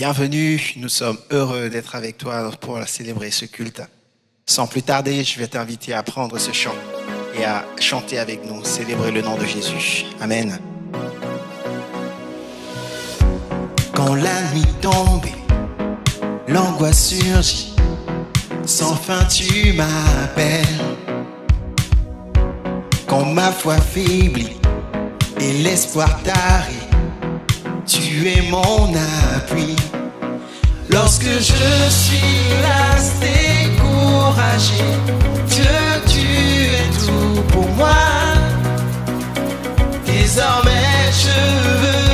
Bienvenue, nous sommes heureux d'être avec toi pour célébrer ce culte. Sans plus tarder, je vais t'inviter à prendre ce chant et à chanter avec nous, célébrer le nom de Jésus. Amen. Quand la nuit tombe, l'angoisse surgit, sans fin tu m'appelles. Quand ma foi faiblit et l'espoir t'arrive, tu es mon appui. Lorsque je suis las découragé, Dieu, tu es tout pour moi. Désormais, je veux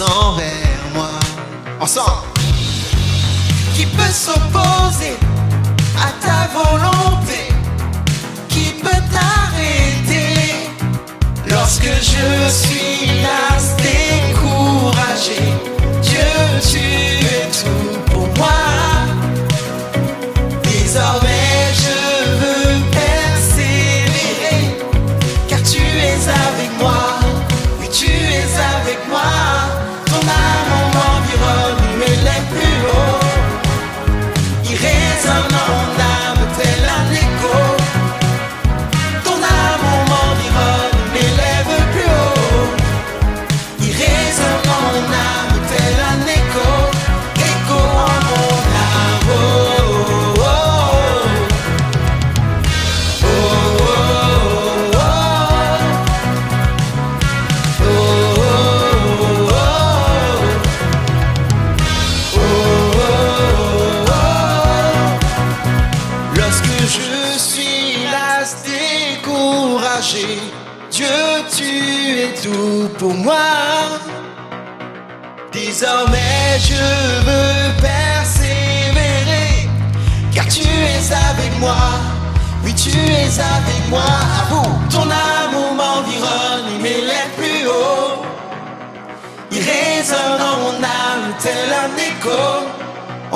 Envers moi. Ensemble. Qui peut s'opposer à ta volonté? Qui peut t'arrêter? Lorsque je suis las, découragé Dieu, tu es tout.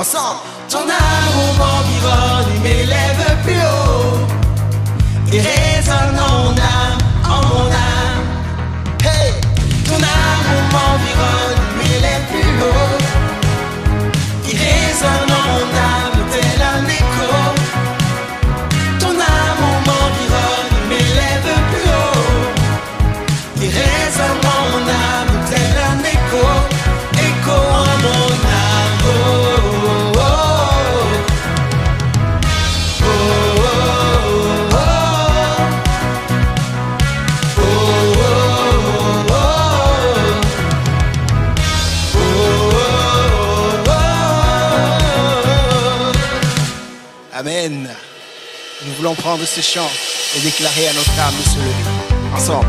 What's up? allons prendre ce chant et déclarer à notre âme de se lever. Ensemble.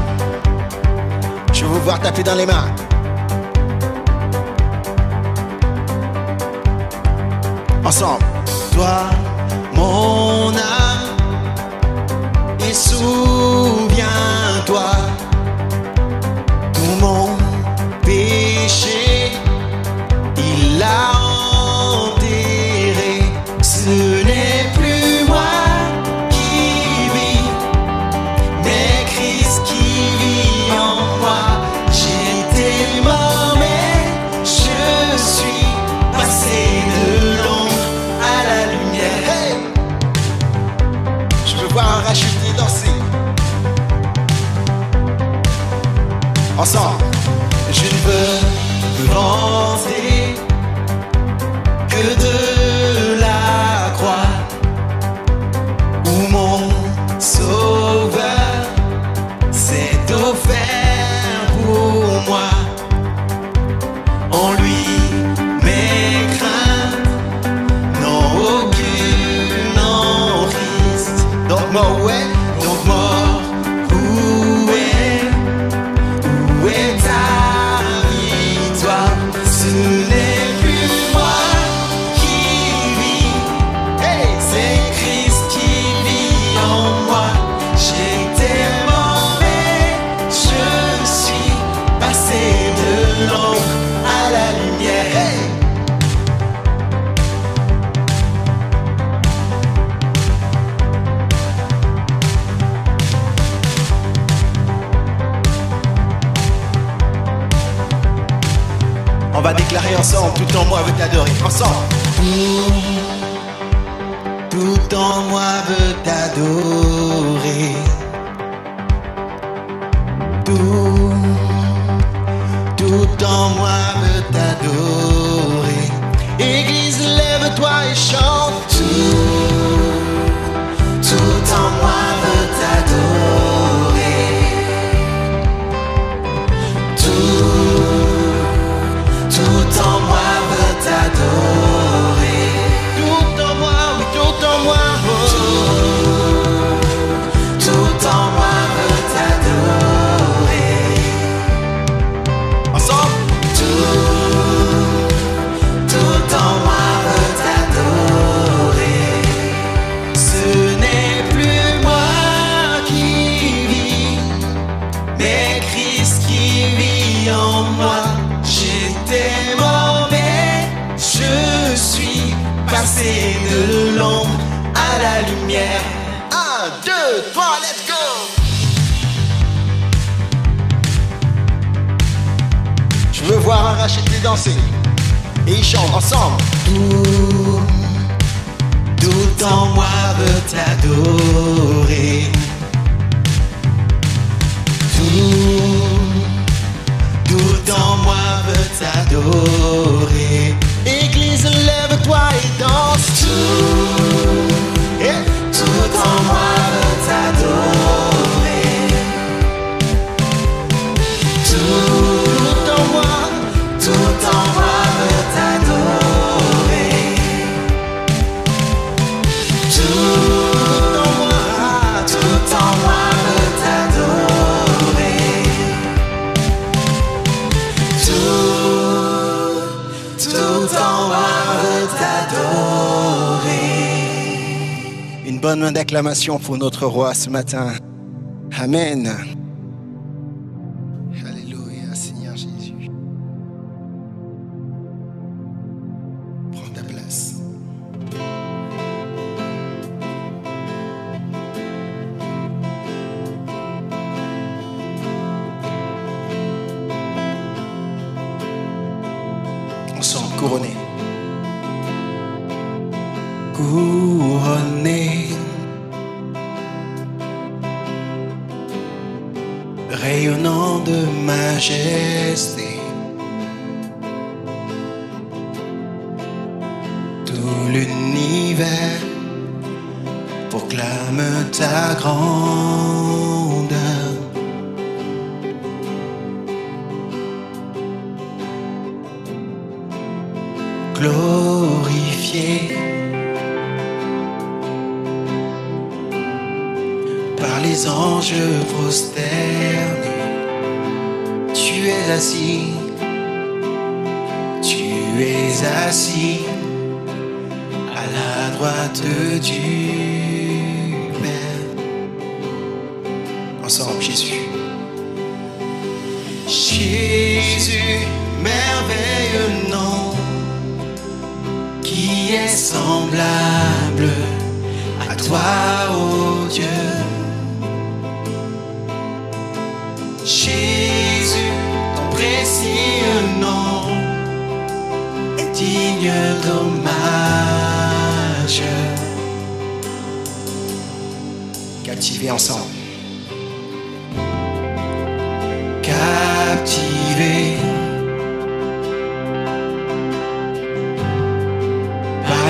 Je veux vous voir taper dans les mains. Ensemble. Toi, Ensemble. Je ne veux me lancer que de tout en moi veut t'adorer. Ensemble. Tout en moi veut t'adorer. Tout, tout en moi veut t'adorer. Église, lève-toi et chante. Tout, tout en moi veut t'adorer. danser. Et ils chantent ensemble. Tout, tout en moi veut t'adorer. Tout, tout en moi veut t'adorer. une acclamation pour notre roi ce matin. Amen.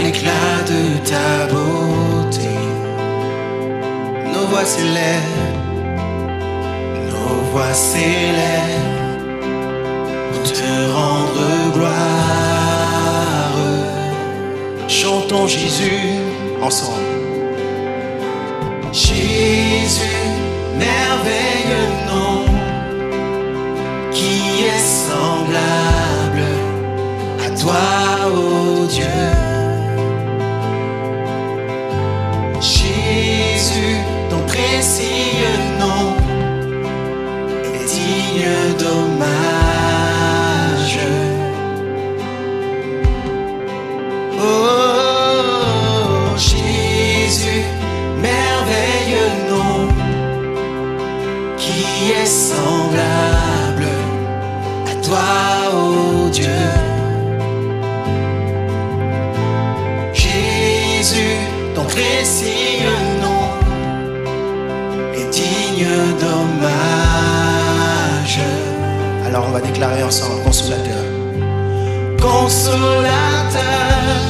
l'éclat de ta beauté. Nos voix s'élèvent, nos voix s'élèvent pour te rendre gloire. Chantons Jésus ensemble. Jésus, merveilleux. on va déclarer ensemble consolateur. Consolateur.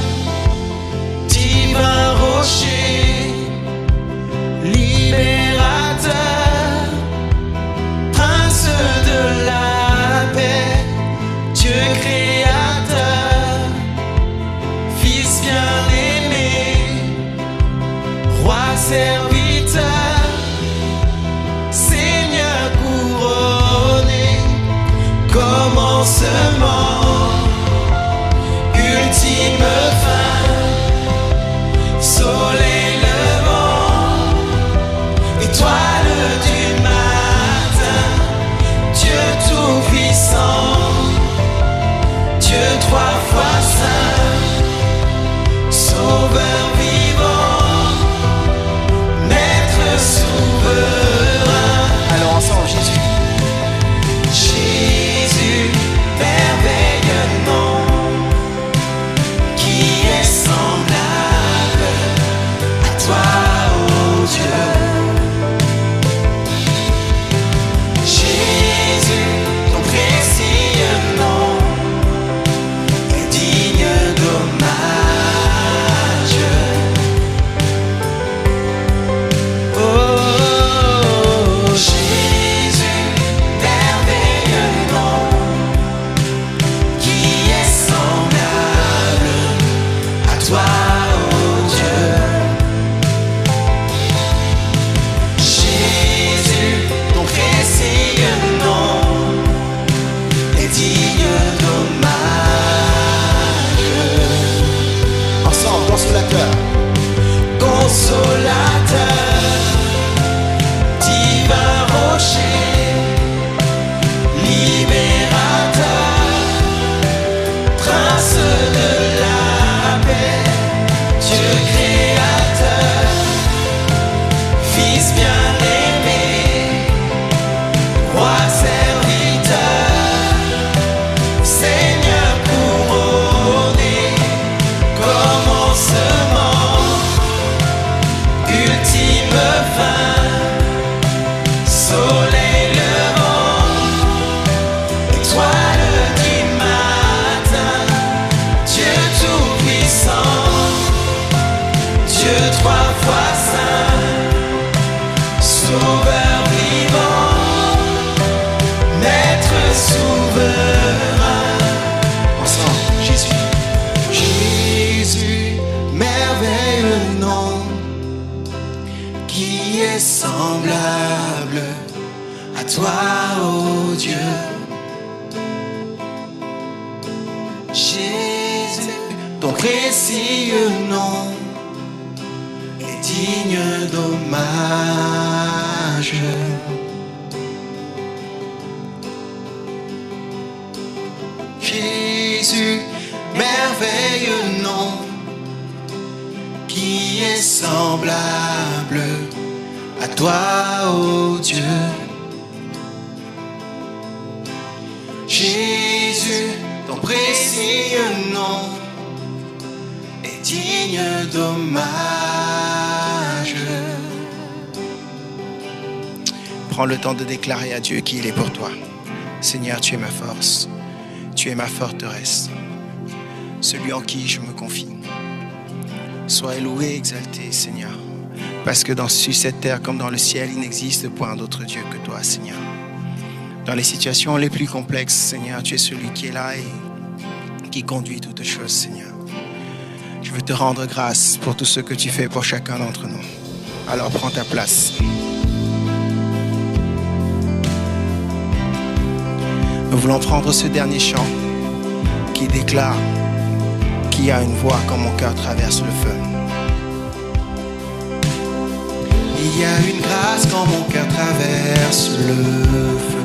celui en qui je me confie. Sois loué, exalté, Seigneur, parce que dans sur cette terre comme dans le ciel, il n'existe point d'autre Dieu que toi, Seigneur. Dans les situations les plus complexes, Seigneur, tu es celui qui est là et qui conduit toutes choses, Seigneur. Je veux te rendre grâce pour tout ce que tu fais pour chacun d'entre nous. Alors prends ta place. Nous voulons prendre ce dernier chant qui déclare qui a une voix quand mon cœur traverse le feu. Il y a une grâce quand mon cœur traverse le feu.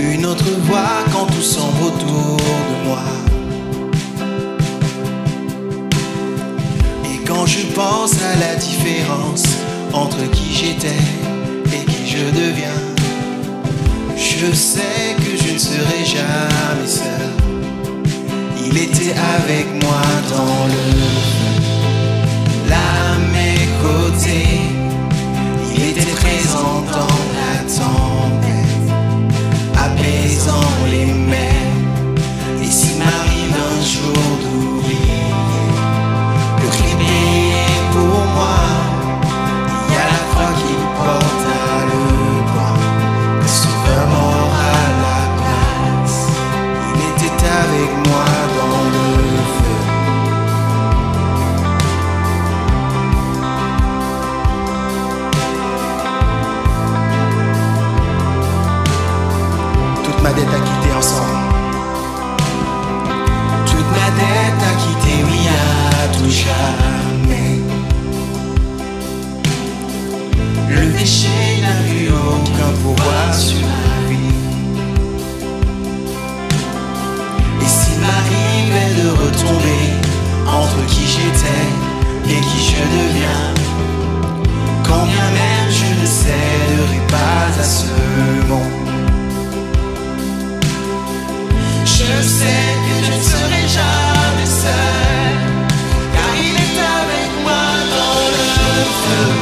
Une autre voix quand tout semble autour de moi. Et quand je pense à la différence entre qui j'étais et qui je deviens, je sais que je ne serai jamais seul. Il était avec moi dans le là mes côtés. Il était présent dans la tempête, apaisant les mers. Et s'il m'arrive un jour et qui je deviens. Quand même je ne céderai pas à ce monde. Je sais que je ne serai jamais seul, car il est avec moi dans le feu.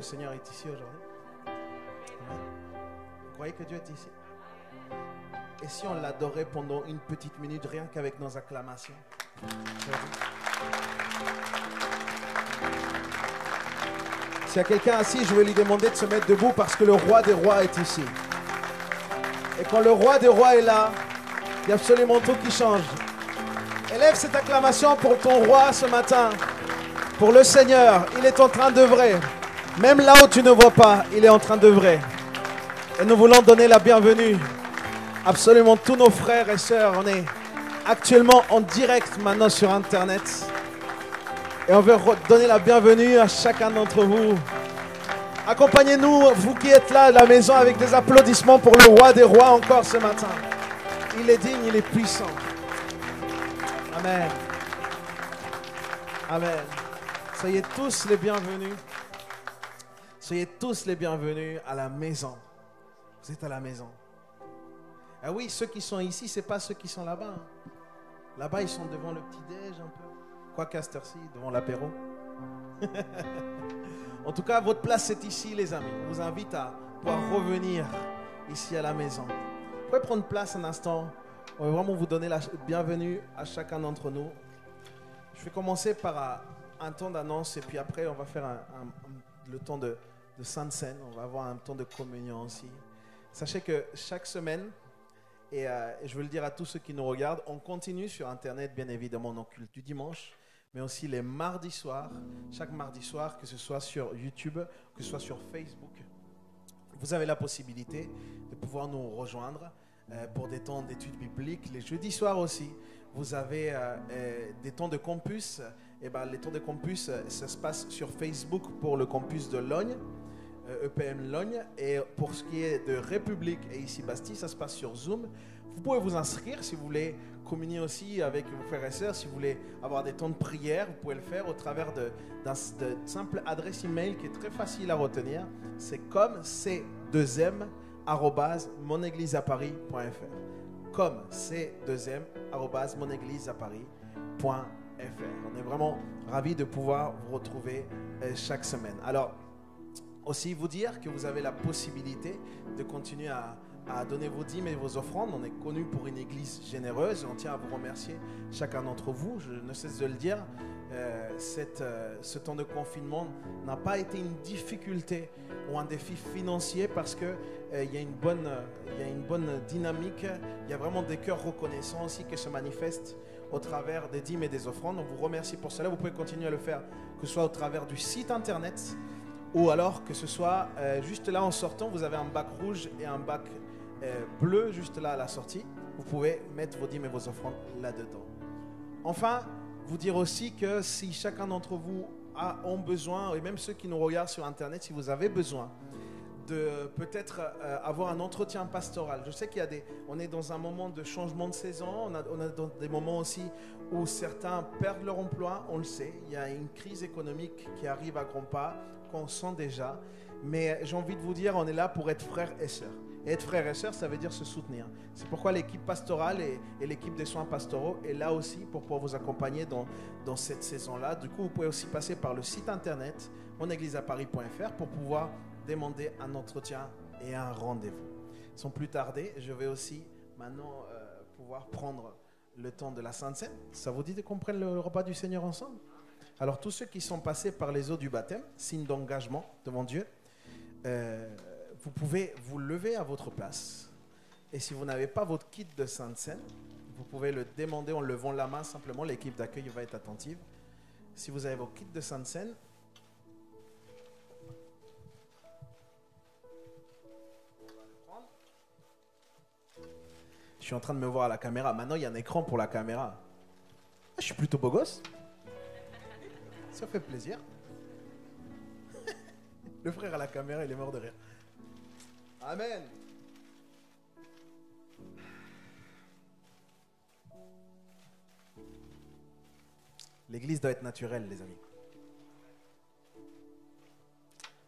Le Seigneur est ici aujourd'hui. Vous croyez que Dieu est ici? Et si on l'adorait pendant une petite minute, rien qu'avec nos acclamations S'il y a quelqu'un assis, je vais lui demander de se mettre debout parce que le roi des rois est ici. Et quand le roi des rois est là, il y a absolument tout qui change. Élève cette acclamation pour ton roi ce matin pour le Seigneur. Il est en train d'œuvrer. Même là où tu ne vois pas, il est en train d'œuvrer. Et nous voulons donner la bienvenue. Absolument tous nos frères et sœurs. On est actuellement en direct maintenant sur Internet. Et on veut donner la bienvenue à chacun d'entre vous. Accompagnez-nous, vous qui êtes là à la maison, avec des applaudissements pour le roi des rois encore ce matin. Il est digne, il est puissant. Amen. Amen. Soyez tous les bienvenus. Soyez tous les bienvenus à la maison. Vous êtes à la maison. Ah oui, ceux qui sont ici, c'est pas ceux qui sont là-bas. Là-bas, ils sont devant le petit-déj un peu. Quoi qu'à devant l'apéro. en tout cas, votre place, c'est ici, les amis. On vous invite à pouvoir revenir ici à la maison. Vous pouvez prendre place un instant. On va vraiment vous donner la bienvenue à chacun d'entre nous. Je vais commencer par un, temps d'annonce et puis après on va faire le temps de, de Sainte Seine. On va avoir un temps de communion aussi. Sachez que chaque semaine, et, euh, et je veux le dire à tous ceux qui nous regardent, on continue sur Internet bien évidemment nos cultes du dimanche, mais aussi les mardis soirs, chaque mardi soir, que ce soit sur YouTube, que ce soit sur Facebook. Vous avez la possibilité de pouvoir nous rejoindre euh, pour des temps d'études bibliques. Les jeudis soirs aussi, vous avez euh, des temps de campus. Et ben, les temps de campus, ça se passe sur Facebook pour le campus de Logne, EPM Logne. Et pour ce qui est de République et ici Bastille, ça se passe sur Zoom. Vous pouvez vous inscrire si vous voulez communier aussi avec vos frères et sœurs. Si vous voulez avoir des temps de prière, vous pouvez le faire au travers de- d'un simple adresse email qui est très facile à retenir. C'est comme c2m arobase monégliseaparis.fr comme c2m arobase monégliseaparis.fr On est vraiment ravis de pouvoir vous retrouver euh, chaque semaine. Alors, aussi vous dire que vous avez la possibilité de continuer à, donner vos dîmes et vos offrandes. On est connu pour une église généreuse on tient à vous remercier chacun d'entre vous. Je ne cesse de le dire, euh, euh, ce temps de confinement n'a pas été une difficulté ou un défi financier parce que euh, il y a y a une bonne dynamique. Il y a vraiment des cœurs reconnaissants aussi qui se manifestent au travers des dîmes et des offrandes. On vous remercie pour cela. Vous pouvez continuer à le faire, que ce soit au travers du site internet ou alors que ce soit euh, juste là en sortant, vous avez un bac rouge et un bac euh, bleu juste là à la sortie. Vous pouvez mettre vos dîmes et vos offrandes là-dedans. Enfin, vous dire aussi que si chacun d'entre vous a ont besoin, et même ceux qui nous regardent sur Internet, si vous avez besoin de peut-être euh, avoir un entretien pastoral. Je sais qu'il y a des, on est dans un moment de changement de saison, on a, on a des moments aussi où certains perdent leur emploi, on le sait. Il y a une crise économique qui arrive à grands pas, qu'on sent déjà. Mais j'ai envie de vous dire, on est là pour être frères et sœurs. Et être frères et sœurs, ça veut dire se soutenir. C'est pourquoi l'équipe pastorale et, et l'équipe des soins pastoraux est là aussi pour pouvoir vous accompagner dans, dans cette saison-là. Du coup, vous pouvez aussi passer par le site internet monégliseaparis.fr pour pouvoir demander un entretien et un rendez-vous. Sans plus tarder, je vais aussi maintenant euh, pouvoir prendre le temps de la Sainte Seine. Ça vous dit qu'on prenne le repas du Seigneur ensemble? Alors tous ceux qui sont passés par les eaux du baptême, signe d'engagement devant Dieu, euh, vous pouvez vous lever à votre place. Et si vous n'avez pas votre kit de Sainte Seine, vous pouvez le demander en levant la main simplement. L'équipe d'accueil va être attentive. Si vous avez vos kits de Sainte Seine, suis en train de me voir à la caméra. Maintenant, il y a un écran pour la caméra. Ah, je suis plutôt beau gosse. Ça fait plaisir. Le frère à la caméra, il est mort de rire. Amen. L'église doit être naturelle, les amis.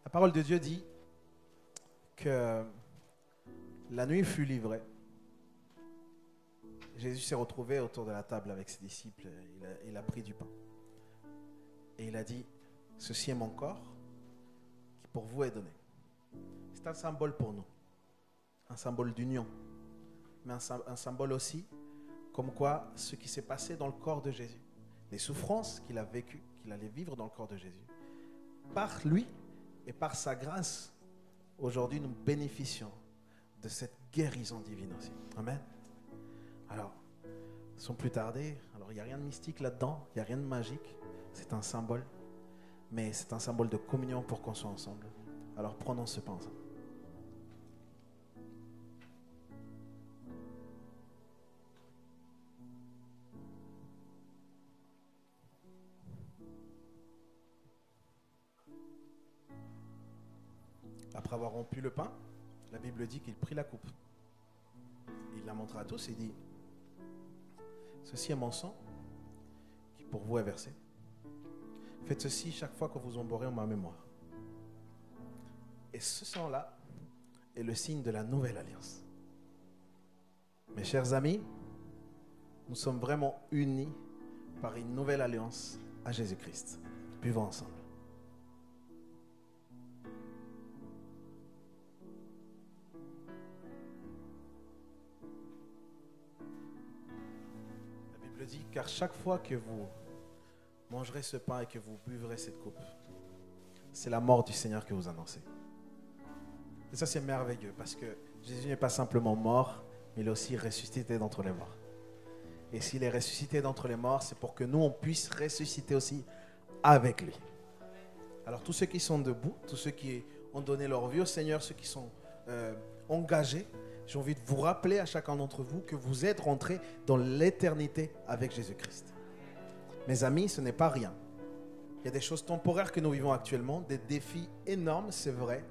La parole de Dieu dit que la nuit fut livrée. Jésus s'est retrouvé autour de la table avec ses disciples. Il a, pris du pain. Et il a dit, ceci est mon corps qui pour vous est donné. C'est un symbole pour nous. Un symbole d'union. Mais un symbole aussi comme quoi ce qui s'est passé dans le corps de Jésus, les souffrances qu'il a vécues, qu'il allait vivre dans le corps de Jésus, par lui et par sa grâce, aujourd'hui nous bénéficions de cette guérison divine aussi. Amen. Alors, sans plus tarder, alors il n'y a rien de mystique là-dedans, il n'y a rien de magique, c'est un symbole, mais c'est un symbole de communion pour qu'on soit ensemble. Alors prenons ce pain. Après avoir rompu le pain, la Bible dit qu'il prit la coupe. Il la montra à tous et dit Ceci est mon sang qui pour vous est versé. Faites ceci chaque fois que vous en boirez en ma mémoire. Et ce sang-là est le signe de la nouvelle alliance. Mes chers amis, nous sommes vraiment unis par une nouvelle alliance à Jésus-Christ. Buvons ensemble. Car chaque fois que vous mangerez ce pain et que vous buvrez cette coupe, c'est la mort du Seigneur que vous annoncez. Et ça, c'est merveilleux parce que Jésus n'est pas simplement mort, mais il est aussi ressuscité d'entre les morts. Et s'il est ressuscité d'entre les morts, c'est pour que nous, on puisse ressusciter aussi avec lui. Alors, tous ceux qui sont debout, tous ceux qui ont donné leur vie au Seigneur, ceux qui sont euh, engagés, j'ai envie de vous rappeler à chacun d'entre vous que vous êtes rentrés dans l'éternité avec Jésus-Christ. Mes amis, ce n'est pas rien. Il y a des choses temporaires que nous vivons actuellement, des défis énormes, c'est vrai,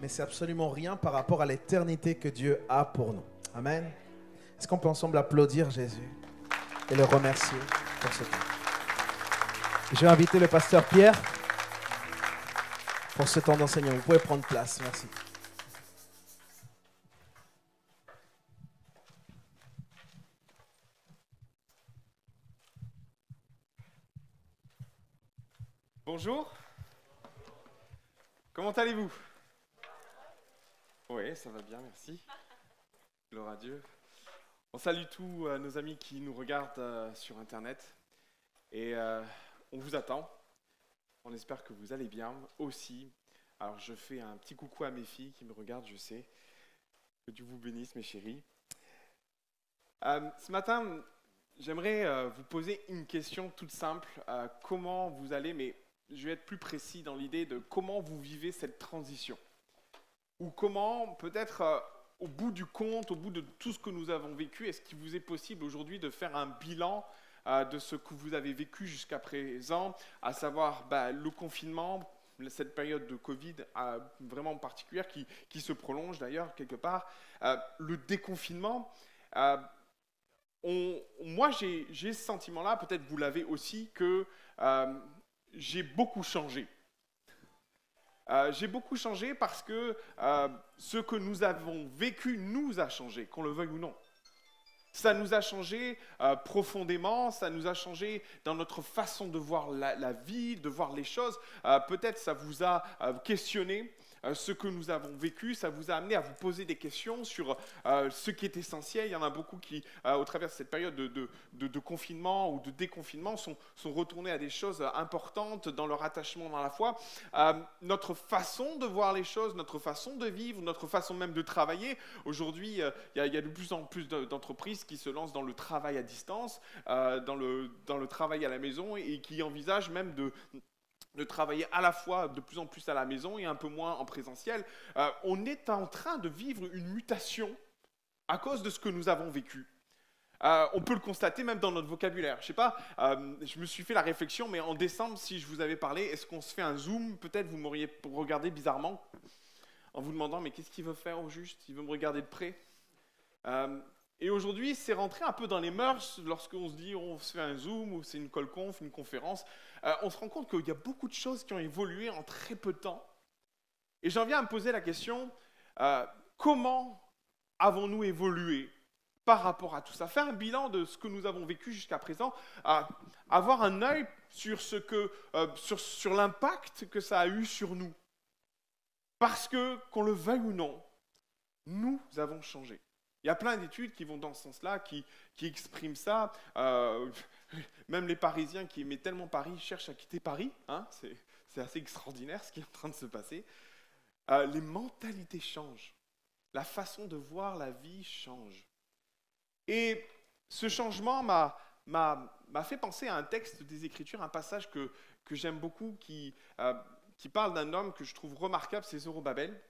mais c'est absolument rien par rapport à l'éternité que Dieu a pour nous. Amen. Est-ce qu'on peut ensemble applaudir Jésus et le remercier pour ce temps? Je vais inviter le pasteur Pierre pour ce temps d'enseignement. Vous pouvez prendre place. Merci. Bonjour. Comment allez-vous? Oui, ça va bien, merci. Gloire à Dieu. On salue tous euh, nos amis qui nous regardent euh, sur Internet. Et euh, on vous attend. On espère que vous allez bien aussi. Alors je fais un petit coucou à mes filles qui me regardent, je sais. Que Dieu vous bénisse, mes chéris. Ce matin, j'aimerais vous poser une question toute simple. Comment vous allez, mais je vais être plus précis dans l'idée de comment vous vivez cette transition. Ou comment, peut-être euh, au bout du compte, au bout de tout ce que nous avons vécu, est-ce qu'il vous est possible aujourd'hui de faire un bilan euh, de ce que vous avez vécu jusqu'à présent, à savoir bah, le confinement, cette période de Covid euh, vraiment particulière qui, qui se prolonge d'ailleurs quelque part, le déconfinement. on- moi, j'ai ce sentiment-là, peut-être vous l'avez aussi, que j'ai beaucoup changé. Euh, j'ai beaucoup changé parce que euh, ce que nous avons vécu nous a changé, qu'on le veuille ou non. Ça nous a changé euh, profondément, ça nous a changé dans notre façon de voir la, la vie, de voir les choses. Peut-être ça vous a questionné. Euh, ce que nous avons vécu, ça vous a amené à vous poser des questions sur euh, ce qui est essentiel. Il y en a beaucoup qui, euh, au travers de cette période de, confinement ou de déconfinement, sont, retournés à des choses importantes dans leur attachement dans la foi. Notre façon de voir les choses, notre façon de vivre, notre façon même de travailler. Aujourd'hui, il y, a- de plus en plus de- d'entreprises qui se lancent dans le travail à distance, dans le travail à la maison et qui envisagent même de de travailler à la fois de plus en plus à la maison et un peu moins en présentiel. Euh, on est en train de vivre une mutation à cause de ce que nous avons vécu. Euh, on peut le constater même dans notre vocabulaire. Je sais pas, euh, je me suis fait la réflexion, mais en décembre, si je vous avais parlé, est-ce qu'on se fait un zoom? Peut-être vous m'auriez regardé bizarrement en vous demandant, mais qu'est-ce qu'il veut faire au juste? Il veut me regarder de près et aujourd'hui, c'est rentré un peu dans les mœurs lorsqu'on se dit on se fait un Zoom ou c'est une call conf, une conférence. Euh, on se rend compte qu'il y a beaucoup de choses qui ont évolué en très peu de temps. Et j'en viens à me poser la question euh, comment avons-nous évolué par rapport à tout ça? Faire un bilan de ce que nous avons vécu jusqu'à présent, avoir un œil sur, ce que, euh, sur, l'impact que ça a eu sur nous. Parce que, qu'on le veuille ou non, nous avons changé. Il y a plein d'études qui vont dans ce sens-là, qui, expriment ça. Même les Parisiens qui aimaient tellement Paris cherchent à quitter Paris. hein. c'est, assez extraordinaire ce qui est en train de se passer. Euh, les mentalités changent. La façon de voir la vie change. Et ce changement m'a, fait penser à un texte des Écritures, un passage que, j'aime beaucoup, qui, euh, qui parle d'un homme que je trouve remarquable, c'est Zorobabel.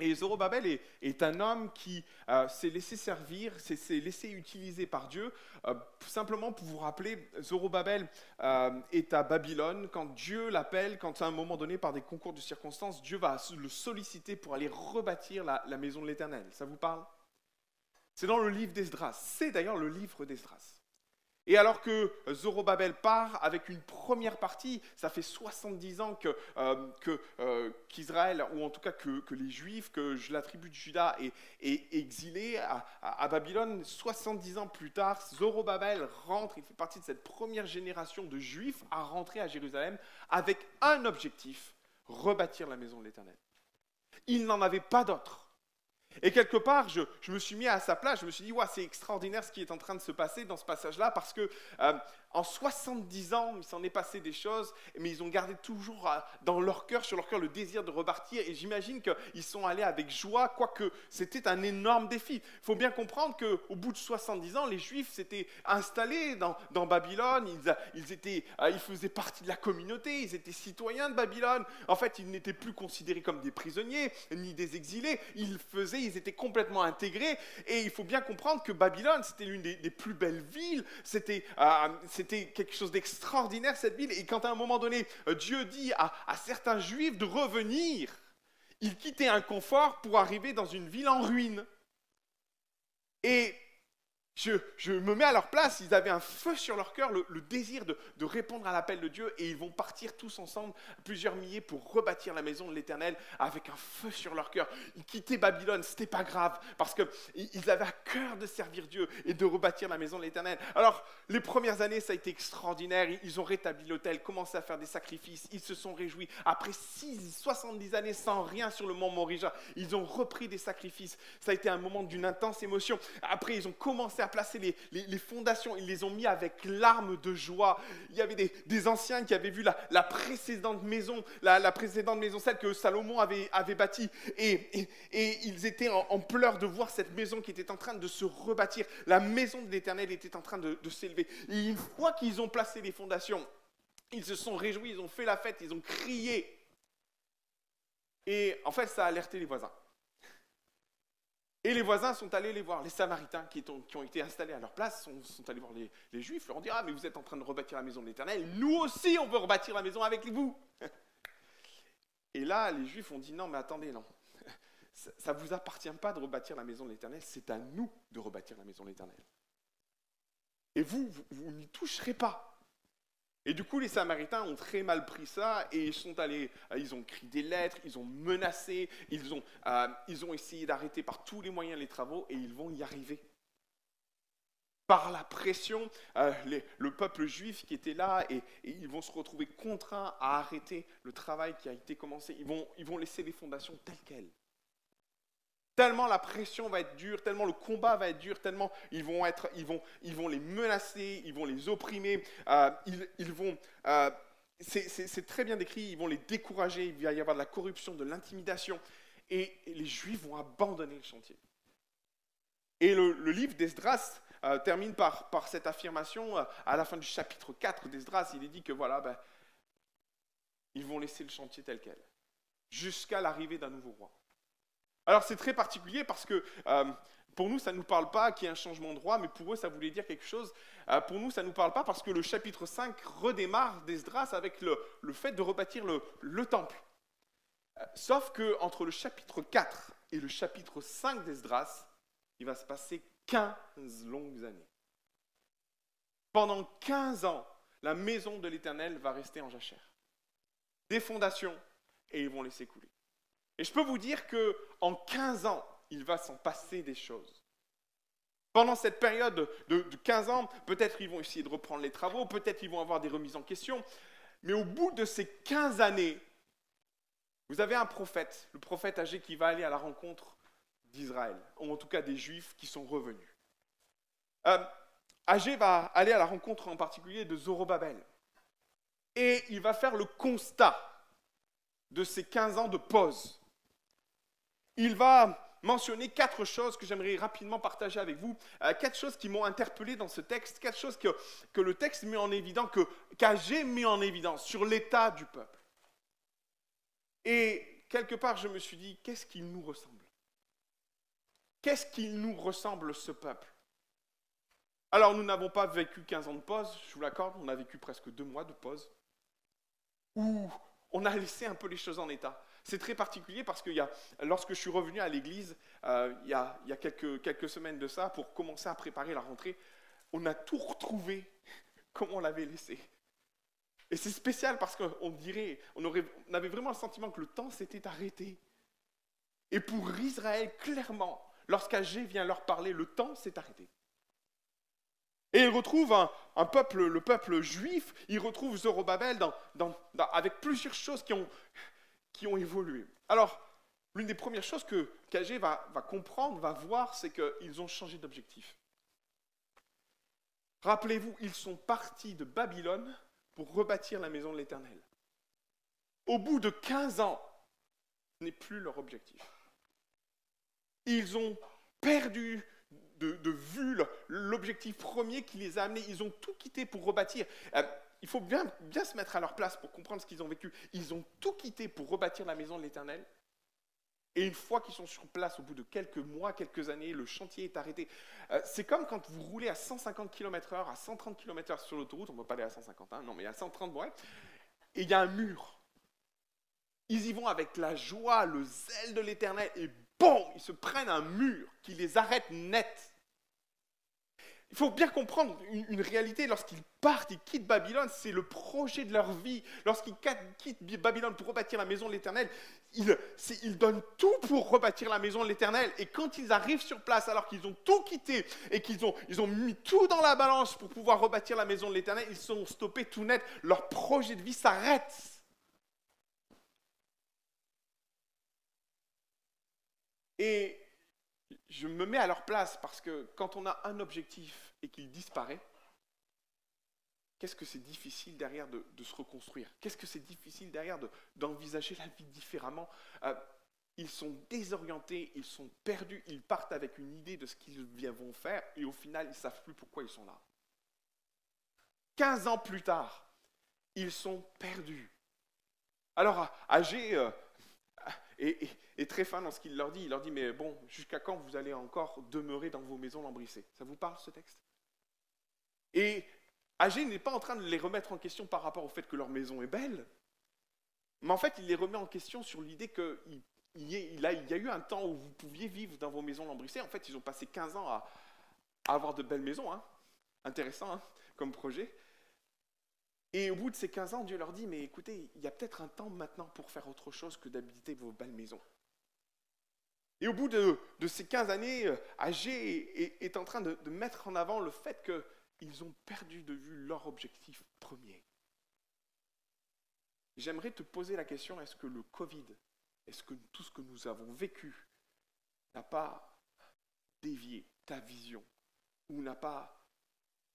Et Zorobabel est, un homme qui euh, s'est laissé servir, s'est, s'est laissé utiliser par Dieu. Euh, simplement pour vous rappeler, Zorobabel euh, est à Babylone. Quand Dieu l'appelle, quand à un moment donné, par des concours de circonstances, Dieu va le solliciter pour aller rebâtir la, la maison de l'Éternel. Ça vous parle? C'est dans le livre d'Esdras. C'est d'ailleurs le livre d'Esdras. Et alors que Zorobabel part avec une première partie, ça fait 70 ans euh, euh, qu'Israël, ou en tout cas que, les Juifs, que la tribu de Juda est, exilée à, à- à Babylone. 70 ans plus tard, Zorobabel rentre, il fait partie de cette première génération de Juifs à rentrer à Jérusalem avec un objectif, rebâtir la maison de l'Éternel. Il n'en avait pas d'autre. Et quelque part, je, me suis mis à sa place, je me suis dit, ouais, c'est extraordinaire ce qui est en train de se passer dans ce passage-là, parce que euh, en 70 ans, il s'en est passé des choses, mais ils ont gardé toujours euh, dans leur cœur, sur leur cœur, le désir de repartir, et j'imagine qu'ils sont allés avec joie, quoique c'était un énorme défi. Il faut bien comprendre qu'au bout de 70 ans, les Juifs s'étaient installés dans, Babylone, ils, ils, étaient, euh, ils faisaient partie de la communauté, ils étaient citoyens de Babylone. En fait, ils n'étaient plus considérés comme des prisonniers, ni des exilés, ils faisaient, ils étaient complètement intégrés, et il faut bien comprendre que Babylone, c'était l'une des, plus belles villes, c'était euh, c'était quelque chose d'extraordinaire cette ville, et quand à un moment donné, euh, Dieu dit à, à certains Juifs de revenir, ils quittaient un confort pour arriver dans une ville en ruine. Et je, me mets à leur place, ils avaient un feu sur leur cœur, le, désir de, répondre à l'appel de Dieu, et ils vont partir tous ensemble, plusieurs milliers, pour rebâtir la maison de l'Éternel avec un feu sur leur cœur. Ils quittaient Babylone, c'était pas grave, parce qu'ils avaient à cœur de servir Dieu et de rebâtir la maison de l'Éternel. Alors, les premières années, ça a été extraordinaire, ils, ils ont rétabli l'autel, commencé à faire des sacrifices, ils se sont réjouis. Après 6, 70 années sans rien sur le mont Morija, ils ont repris des sacrifices. Ça a été un moment d'une intense émotion. Après, ils ont commencé à placer les, les- fondations, ils les ont mis avec larmes de joie. Il y avait des, anciens qui avaient vu la, la précédente maison, la, la précédente maison, celle que Salomon avait, avait bâtie, et, et- ils étaient en, en pleurs de voir cette maison qui était en train de se rebâtir. La maison de l'Éternel était en train de, de s'élever. Et une fois qu'ils ont placé les fondations, ils se sont réjouis, ils ont fait la fête, ils ont crié. Et en fait, ça a alerté les voisins. Et les voisins sont allés les voir, les Samaritains qui, ont, été installés à leur place sont, allés voir les, les Juifs, leur ont dit Ah, mais vous êtes en train de rebâtir la maison de l'Éternel, nous aussi on veut rebâtir la maison avec vous. Et là, les Juifs ont dit Non, mais attendez, non. Ça ne vous appartient pas de rebâtir la maison de l'Éternel, c'est à nous de rebâtir la maison de l'Éternel. Et vous, vous, vous n'y toucherez pas. Et du coup, les Samaritains ont très mal pris ça et ils sont allés, euh, ils ont écrit des lettres, ils ont menacé, ils ont, euh, ils ont essayé d'arrêter par tous les moyens les travaux et ils vont y arriver. par la pression, euh, le peuple juif qui était là, et, ils vont se retrouver contraints à arrêter le travail qui a été commencé. Ils vont, ils vont laisser les fondations telles quelles. Tellement la pression va être dure, tellement le combat va être dur, tellement ils vont, être, ils vont, ils vont les menacer, ils vont les opprimer, euh, ils, vont... Euh, c'est très bien décrit, ils vont les décourager, il va y avoir de la corruption, de l'intimidation, et, les Juifs vont abandonner le chantier. Et le, livre d'Esdras euh, termine par, par, cette affirmation euh, à la fin du chapitre 4 d'Esdras. Il est dit que voilà, ben, ils vont laisser le chantier tel quel, jusqu'à l'arrivée d'un nouveau roi. Alors c'est très particulier parce que euh, pour nous, ça ne nous parle pas qu'il y ait un changement de roi, mais pour eux, ça voulait dire quelque chose. pour nous, ça ne nous parle pas parce que le chapitre 5 redémarre d'Esdras avec le, fait de rebâtir le, le temple. sauf que entre le chapitre 4 et le chapitre 5 d'Esdras, il va se passer 15 longues années. Pendant 15 ans, la maison de l'Éternel va rester en jachère. Des fondations, et ils vont laisser couler. Et je peux vous dire que en 15 ans, il va s'en passer des choses. Pendant cette période de, 15 ans, peut-être ils vont essayer de reprendre les travaux, peut-être ils vont avoir des remises en question, mais au bout de ces 15 années, vous avez un prophète, le prophète âgé qui va aller à la rencontre d'Israël, ou en tout cas des Juifs qui sont revenus. Euh, Agé va aller à la rencontre en particulier de Zorobabel. Et il va faire le constat de ces 15 ans de pause. Il va mentionner quatre choses que j'aimerais rapidement partager avec vous, euh, quatre choses qui m'ont interpellé dans ce texte, quatre choses que, le texte met en évidence, que qu'Agé met en évidence sur l'état du peuple. Et quelque part, je me suis dit, qu'est-ce qu'il nous ressemble? Qu'est-ce qu'il nous ressemble, ce peuple? Alors, nous n'avons pas vécu 15 ans de pause, je vous l'accorde, on a vécu presque deux mois de pause, on a laissé un peu les choses en état. C'est très particulier parce que lorsque je suis revenu à l'église, euh, il y a, quelques, quelques, semaines de ça, pour commencer à préparer la rentrée, on a tout retrouvé comme on l'avait laissé. Et c'est spécial parce qu'on dirait, on, on avait vraiment le sentiment que le temps s'était arrêté. Et pour Israël, clairement, lorsqu'Agé vient leur parler, le temps s'est arrêté. Et ils retrouvent un, peuple, le peuple juif, ils retrouvent Zorobabel avec plusieurs choses qui ont, qui ont évolué. Alors, l'une des premières choses que qu'Agé va, va comprendre, va voir, c'est qu'ils ont changé d'objectif. Rappelez-vous, ils sont partis de Babylone pour rebâtir la maison de l'Éternel. Au bout de 15 ans, ce n'est plus leur objectif ils ont perdu de, vue l'objectif premier qui les a amenés. Ils ont tout quitté pour rebâtir. Euh, il faut bien, bien se mettre à leur place pour comprendre ce qu'ils ont vécu. Ils ont tout quitté pour rebâtir la maison de l'Éternel. Et une fois qu'ils sont sur place, au bout de quelques mois, quelques années, le chantier est arrêté. Euh, c'est comme quand vous roulez à 150 km/h, à 130 km/h sur l'autoroute, on ne va pas aller à 150, hein, non, mais à 130, ouais, et il y a un mur. Ils y vont avec la joie, le zèle de l'éternel, et bon, ils se prennent un mur qui les arrête net. Il faut bien comprendre une, réalité, lorsqu'ils partent, ils quittent Babylone, c'est le projet de leur vie. Lorsqu'ils quittent Babylone pour rebâtir la maison de l'Éternel, ils, donnent tout pour rebâtir la maison de l'Éternel. Et quand ils arrivent sur place, alors qu'ils ont tout quitté et qu'ils ont, ont mis tout dans la balance pour pouvoir rebâtir la maison de l'Éternel, ils sont stoppés tout net. Leur projet de vie s'arrête. Et je me mets à leur place parce que quand on a un objectif et qu'il disparaît, qu'est-ce que c'est difficile derrière de, se reconstruire? Qu'est-ce que c'est difficile derrière d'envisager la vie différemment? Euh, Ils sont désorientés, ils sont perdus, ils partent avec une idée de ce qu'ils vont faire et au final, ils ne savent plus pourquoi ils sont là. 15 ans plus tard, ils sont perdus. Alors, âgés, et, très fin dans ce qu'il leur dit. Il leur dit, mais bon, jusqu'à quand vous allez encore demeurer dans vos maisons lambrissées? Ça vous parle ce texte? Et Agé n'est pas en train de les remettre en question par rapport au fait que leur maison est belle, mais en fait, il les remet en question sur l'idée qu'il il y, a, eu un temps où vous pouviez vivre dans vos maisons lambrissées. En fait, ils ont passé 15 ans à, avoir de belles maisons. Hein. Intéressant hein, comme projet. Et au bout de ces 15 ans, Dieu leur dit, mais écoutez, il y a peut-être un temps maintenant pour faire autre chose que d'habiter vos belles maisons. Et au bout de, ces 15 années, euh, Agé est, en train de, de mettre en avant le fait qu'ils ont perdu de vue leur objectif premier. J'aimerais te poser la question, est-ce que le Covid, est-ce que tout ce que nous avons vécu n'a pas dévié ta vision ou n'a pas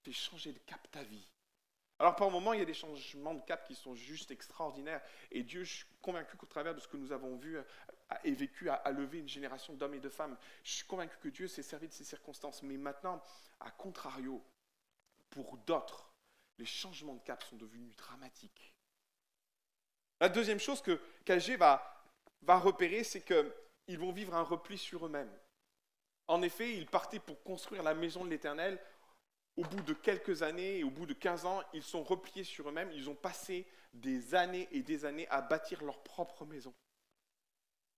fait changer de cap ta vie? Alors par moment, il y a des changements de cap qui sont juste extraordinaires. Et Dieu, je suis convaincu qu'au travers de ce que nous avons vu et vécu, a, levé une génération d'hommes et de femmes. Je suis convaincu que Dieu s'est servi de ces circonstances. Mais maintenant, à contrario, pour d'autres, les changements de cap sont devenus dramatiques. La deuxième chose que KG va, va repérer, c'est qu'ils vont vivre un repli sur eux-mêmes. En effet, ils partaient pour construire la maison de l'Éternel au bout de quelques années, au bout de 15 ans, ils sont repliés sur eux-mêmes. Ils ont passé des années et des années à bâtir leur propre maison.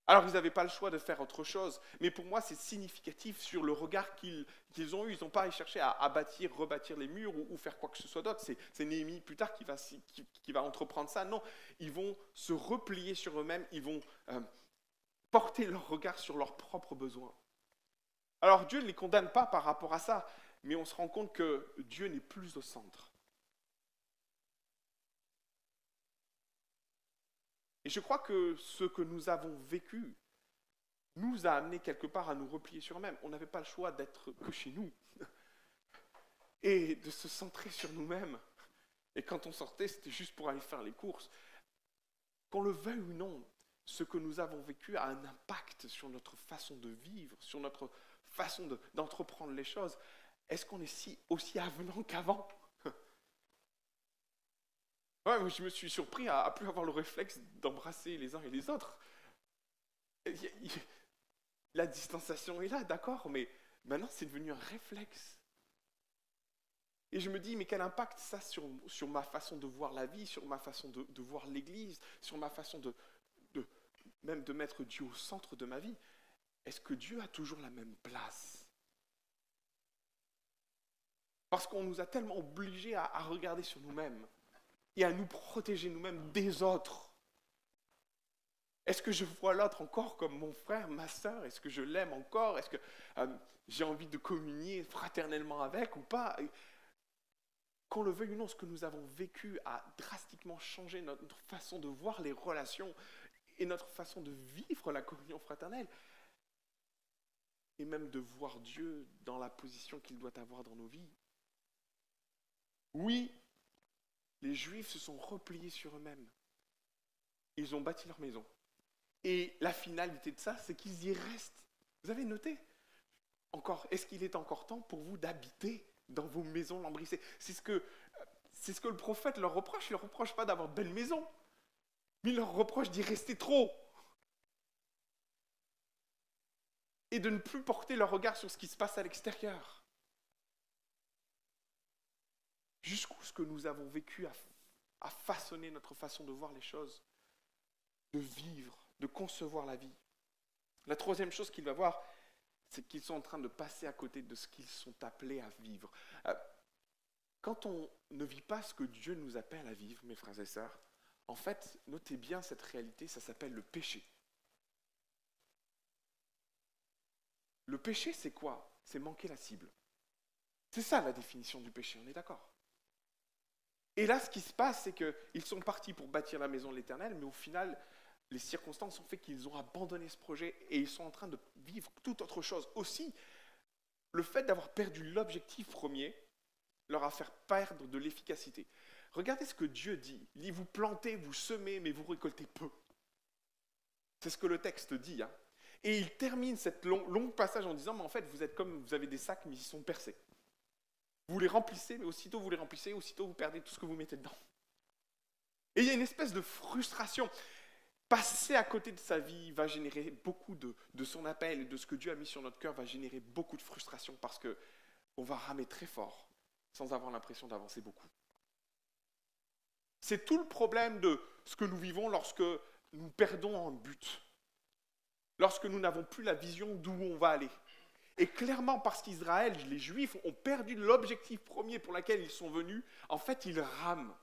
Alors, ils n'avaient pas le choix de faire autre chose. Mais pour moi, c'est significatif sur le regard qu'ils ont eu. Ils n'ont pas cherché à, à, bâtir, rebâtir les murs ou, faire quoi que ce soit d'autre. C'est Néhémie plus tard qui va, entreprendre ça. Non, ils vont se replier sur eux-mêmes. Ils vont euh, porter leur regard sur leurs propres besoins. Alors, Dieu ne les condamne pas par rapport à ça mais on se rend compte que Dieu n'est plus au centre. Et je crois que ce que nous avons vécu nous a amené quelque part à nous replier sur nous-mêmes. On n'avait pas le choix d'être que chez nous et de se centrer sur nous-mêmes. Et quand on sortait, c'était juste pour aller faire les courses. Qu'on le veuille ou non, ce que nous avons vécu a un impact sur notre façon de vivre, sur notre façon d'entreprendre les choses est-ce qu'on est si, aussi avenant qu'avant? Ouais, Je me suis surpris à, ne plus avoir le réflexe d'embrasser les uns et les autres. La distanciation est là, d'accord, mais maintenant c'est devenu un réflexe. Et je me dis, mais quel impact ça sur, sur ma façon de voir la vie, sur ma façon de, voir l'Église, sur ma façon de, même de mettre Dieu au centre de ma vie? Est-ce que Dieu a toujours la même place? Parce qu'on nous a tellement obligés à, regarder sur nous-mêmes et à nous protéger nous-mêmes des autres. Est-ce que je vois l'autre encore comme mon frère, ma soeur Est-ce que je l'aime encore? Est-ce que euh, j'ai envie de communier fraternellement avec ou pas? Qu'on le veuille ou non, ce que nous avons vécu a drastiquement changé notre façon de voir les relations et notre façon de vivre la communion fraternelle. Et même de voir Dieu dans la position qu'il doit avoir dans nos vies. Oui, les Juifs se sont repliés sur eux-mêmes. Ils ont bâti leur maison. Et la finalité de ça, c'est qu'ils y restent. Vous avez noté? Encore, est-ce qu'il est encore temps pour vous d'habiter dans vos maisons lambrissées? C'est ce que le prophète leur reproche. Il ne leur reproche pas d'avoir de belles maisons, mais il leur reproche d'y rester trop. Et de ne plus porter leur regard sur ce qui se passe à l'extérieur. Jusqu'où ce que nous avons vécu a, façonné notre façon de voir les choses, de vivre, de concevoir la vie. La troisième chose qu'il va voir, c'est qu'ils sont en train de passer à côté de ce qu'ils sont appelés à vivre. Euh, quand on ne vit pas ce que Dieu nous appelle à vivre, mes frères et sœurs, en fait, notez bien cette réalité, ça s'appelle le péché. Le péché, c'est quoi? C'est manquer la cible. C'est ça la définition du péché, on est d'accord? Et là, ce qui se passe, c'est qu'ils sont partis pour bâtir la maison de l'Éternel, mais au final, les circonstances ont fait qu'ils ont abandonné ce projet et ils sont en train de vivre toute autre chose. Aussi, le fait d'avoir perdu l'objectif premier leur a fait perdre de l'efficacité. Regardez ce que Dieu dit. Il dit, vous plantez, vous semez, mais vous récoltez peu. C'est ce que le texte dit. Hein. Et il termine cette long, passage en disant, mais en fait, vous êtes comme, vous avez des sacs, mais ils sont percés. Vous les remplissez, mais aussitôt vous les remplissez, aussitôt vous perdez tout ce que vous mettez dedans. Et il y a une espèce de frustration. Passer à côté de sa vie va générer beaucoup de, son appel de ce que Dieu a mis sur notre cœur va générer beaucoup de frustration parce que on va ramer très fort sans avoir l'impression d'avancer beaucoup. C'est tout le problème de ce que nous vivons lorsque nous perdons en but, lorsque nous n'avons plus la vision d'où on va aller. Et clairement, parce qu'Israël, les Juifs, ont perdu l'objectif premier pour lequel ils sont venus, en fait, ils rament.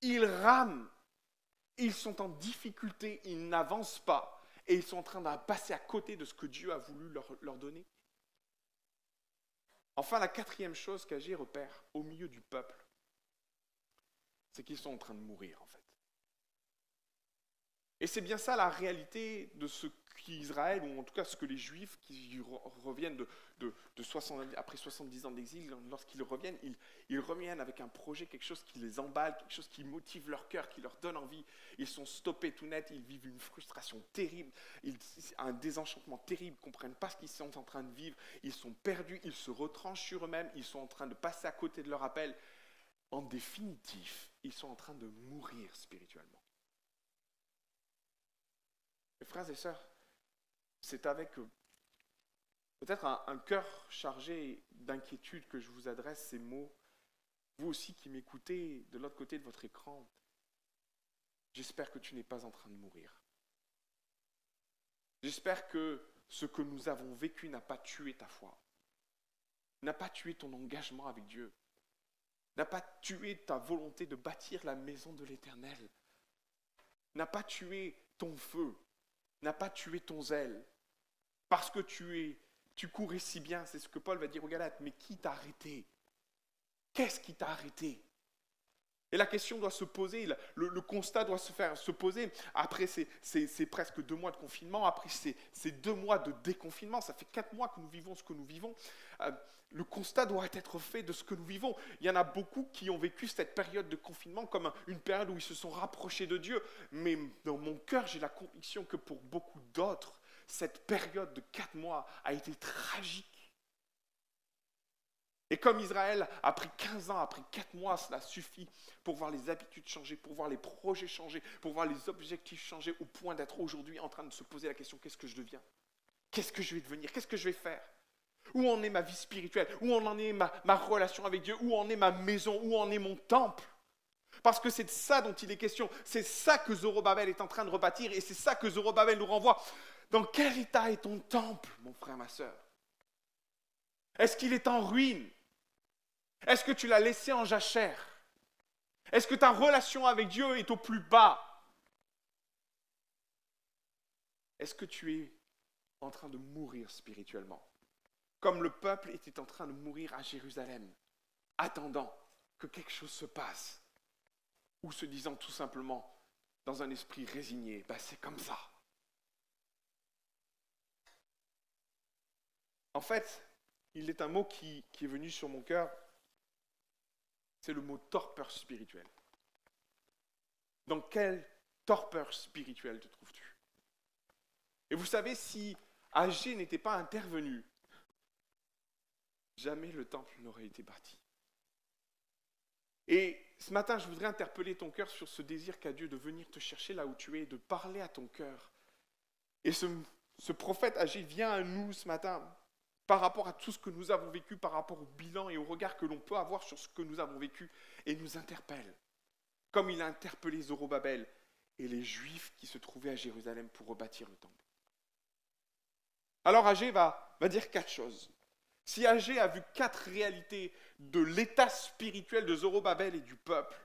Ils rament. Ils sont en difficulté, ils n'avancent pas. et ils sont en train de passer à côté de ce que Dieu a voulu leur, leur donner. Enfin, la quatrième chose qu'Agé repère au milieu du peuple, c'est qu'ils sont en train de mourir en fait. Et c'est bien ça la réalité de ce qu'Israël, ou en tout cas ce que les Juifs qui reviennent de, de, après 70 ans d'exil, lorsqu'ils reviennent, ils, reviennent avec un projet, quelque chose qui les emballe, quelque chose qui motive leur cœur, qui leur donne envie. Ils sont stoppés tout net, ils vivent une frustration terrible, un désenchantement terrible, ils ne comprennent pas ce qu'ils sont en train de vivre, ils sont perdus, ils se retranchent sur eux-mêmes, ils sont en train de passer à côté de leur appel. En définitif, ils sont en train de mourir spirituellement. Frères et sœurs, c'est avec euh, peut-être un, cœur chargé d'inquiétude que je vous adresse ces mots. Vous aussi qui m'écoutez de l'autre côté de votre écran, j'espère que tu n'es pas en train de mourir. J'espère que ce que nous avons vécu n'a pas tué ta foi, n'a pas tué ton engagement avec Dieu, n'a pas tué ta volonté de bâtir la maison de l'Éternel, n'a pas tué ton feu, n'a pas tué ton zèle, parce que tu es, tu courais si bien, c'est ce que Paul va dire aux Galates, mais qui t'a arrêté? Qu'est-ce qui t'a arrêté? Et la question doit se poser, le, constat doit se faire se poser. Après c'est presque deux mois de confinement, après ces deux mois de déconfinement, ça fait quatre mois que nous vivons ce que nous vivons. Euh, le constat doit être fait de ce que nous vivons. Il y en a beaucoup qui ont vécu cette période de confinement comme une période où ils se sont rapprochés de Dieu. Mais dans mon cœur, j'ai la conviction que pour beaucoup d'autres, cette période de quatre mois a été tragique. Et comme Israël a pris 15 ans, a pris 4 mois, cela suffit pour voir les habitudes changer, pour voir les projets changer, pour voir les objectifs changer, au point d'être aujourd'hui en train de se poser la question, qu'est-ce que je deviens? Qu'est-ce que je vais devenir? Qu'est-ce que je vais faire? Où en est ma vie spirituelle? Où en est ma, relation avec Dieu? Où en est ma maison? Où en est mon temple? Parce que c'est de ça dont il est question. C'est ça que Zorobabel est en train de rebâtir et c'est ça que Zorobabel nous renvoie. Dans quel état est ton temple, mon frère, ma soeur Est-ce qu'il est en ruine? Est-ce que tu l'as laissé en jachère? Est-ce que ta relation avec Dieu est au plus bas? Est-ce que tu es en train de mourir spirituellement? Comme le peuple était en train de mourir à Jérusalem, attendant que quelque chose se passe, ou se disant tout simplement, dans un esprit résigné, bah, c'est comme ça. En fait, il est un mot qui, est venu sur mon cœur, c'est le mot torpeur spirituel. Dans quelle torpeur spirituelle te trouves-tu? Et vous savez, si Agé n'était pas intervenu, jamais le temple n'aurait été bâti. Et ce matin, je voudrais interpeller ton cœur sur ce désir qu'a Dieu de venir te chercher là où tu es, de parler à ton cœur. Et ce, ce prophète Agé vient à nous ce matin par rapport à tout ce que nous avons vécu, par rapport au bilan et au regard que l'on peut avoir sur ce que nous avons vécu, et nous interpelle, comme il a interpellé Zorobabel et les Juifs qui se trouvaient à Jérusalem pour rebâtir le temple. Alors Agé va, dire quatre choses. Si Agé a vu quatre réalités de l'état spirituel de Zorobabel et du peuple,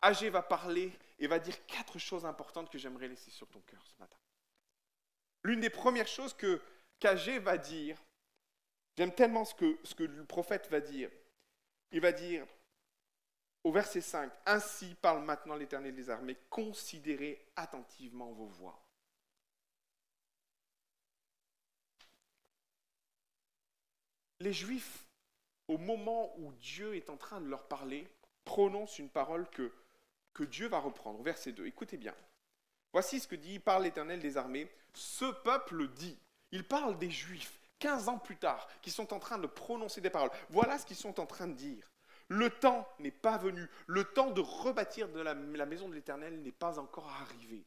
Agé va parler et va dire quatre choses importantes que j'aimerais laisser sur ton cœur ce matin. L'une des premières choses que qu'Agé va dire, J'aime tellement ce que, le prophète va dire. Il va dire au verset 5, Ainsi parle maintenant l'Éternel des armées, considérez attentivement vos voix. Les Juifs, au moment où Dieu est en train de leur parler, prononcent une parole que, Dieu va reprendre. Verset 2, écoutez bien. Voici ce que dit, parle l'Éternel des armées. Ce peuple dit, il parle des Juifs. 15 ans plus tard, qui sont en train de prononcer des paroles. Voilà ce qu'ils sont en train de dire. Le temps n'est pas venu. Le temps de rebâtir de la, maison de l'Éternel n'est pas encore arrivé.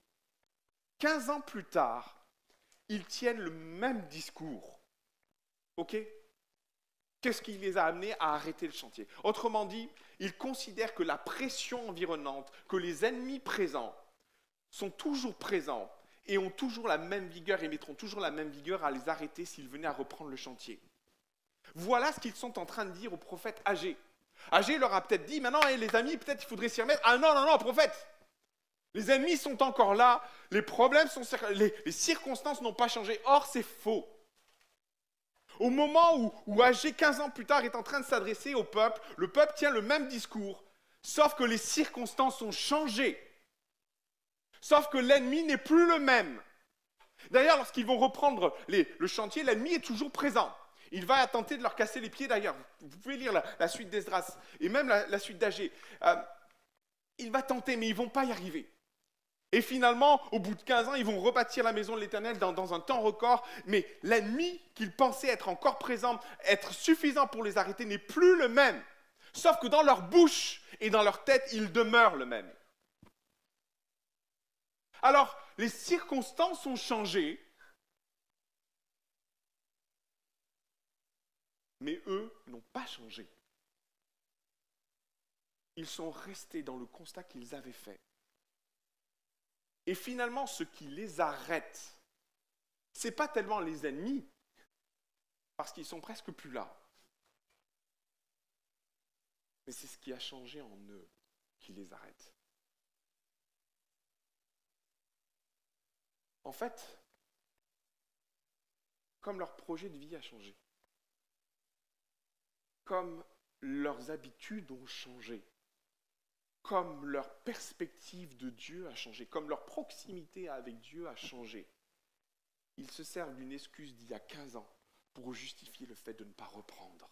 15 ans plus tard, ils tiennent le même discours. OK? Qu'est-ce qui les a amenés à arrêter le chantier? Autrement dit, ils considèrent que la pression environnante, que les ennemis présents sont toujours présents et ont toujours la même vigueur et mettront toujours la même vigueur à les arrêter s'ils venaient à reprendre le chantier. Voilà ce qu'ils sont en train de dire au prophète Agé. Agé leur a peut-être dit, maintenant les amis, peut-être il faudrait s'y remettre. Ah non, non, non, prophète Les ennemis sont encore là, les problèmes sont les, les circonstances n'ont pas changé. Or, c'est faux. Au moment où, où Agé, 15 ans plus tard, est en train de s'adresser au peuple, le peuple tient le même discours, sauf que les circonstances ont changé. Sauf que l'ennemi n'est plus le même. D'ailleurs, lorsqu'ils vont reprendre le chantier, l'ennemi est toujours présent. Il va tenter de leur casser les pieds d'ailleurs. Vous pouvez lire la, suite d'Esdras et même la, suite d'Agé. Euh, il va tenter, mais ils ne vont pas y arriver. Et finalement, au bout de 15 ans, ils vont rebâtir la maison de l'Éternel dans, dans, un temps record. Mais l'ennemi qu'ils pensaient être encore présent, être suffisant pour les arrêter, n'est plus le même. Sauf que dans leur bouche et dans leur tête, il demeure le même. Alors, les circonstances ont changé, mais eux n'ont pas changé. Ils sont restés dans le constat qu'ils avaient fait. Et finalement, ce qui les arrête, ce n'est pas tellement les ennemis, parce qu'ils sont presque plus là. Mais c'est ce qui a changé en eux qui les arrête. En fait, comme leur projet de vie a changé, comme leurs habitudes ont changé, comme leur perspective de Dieu a changé, comme leur proximité avec Dieu a changé, ils se servent d'une excuse d'il y a 15 ans pour justifier le fait de ne pas reprendre.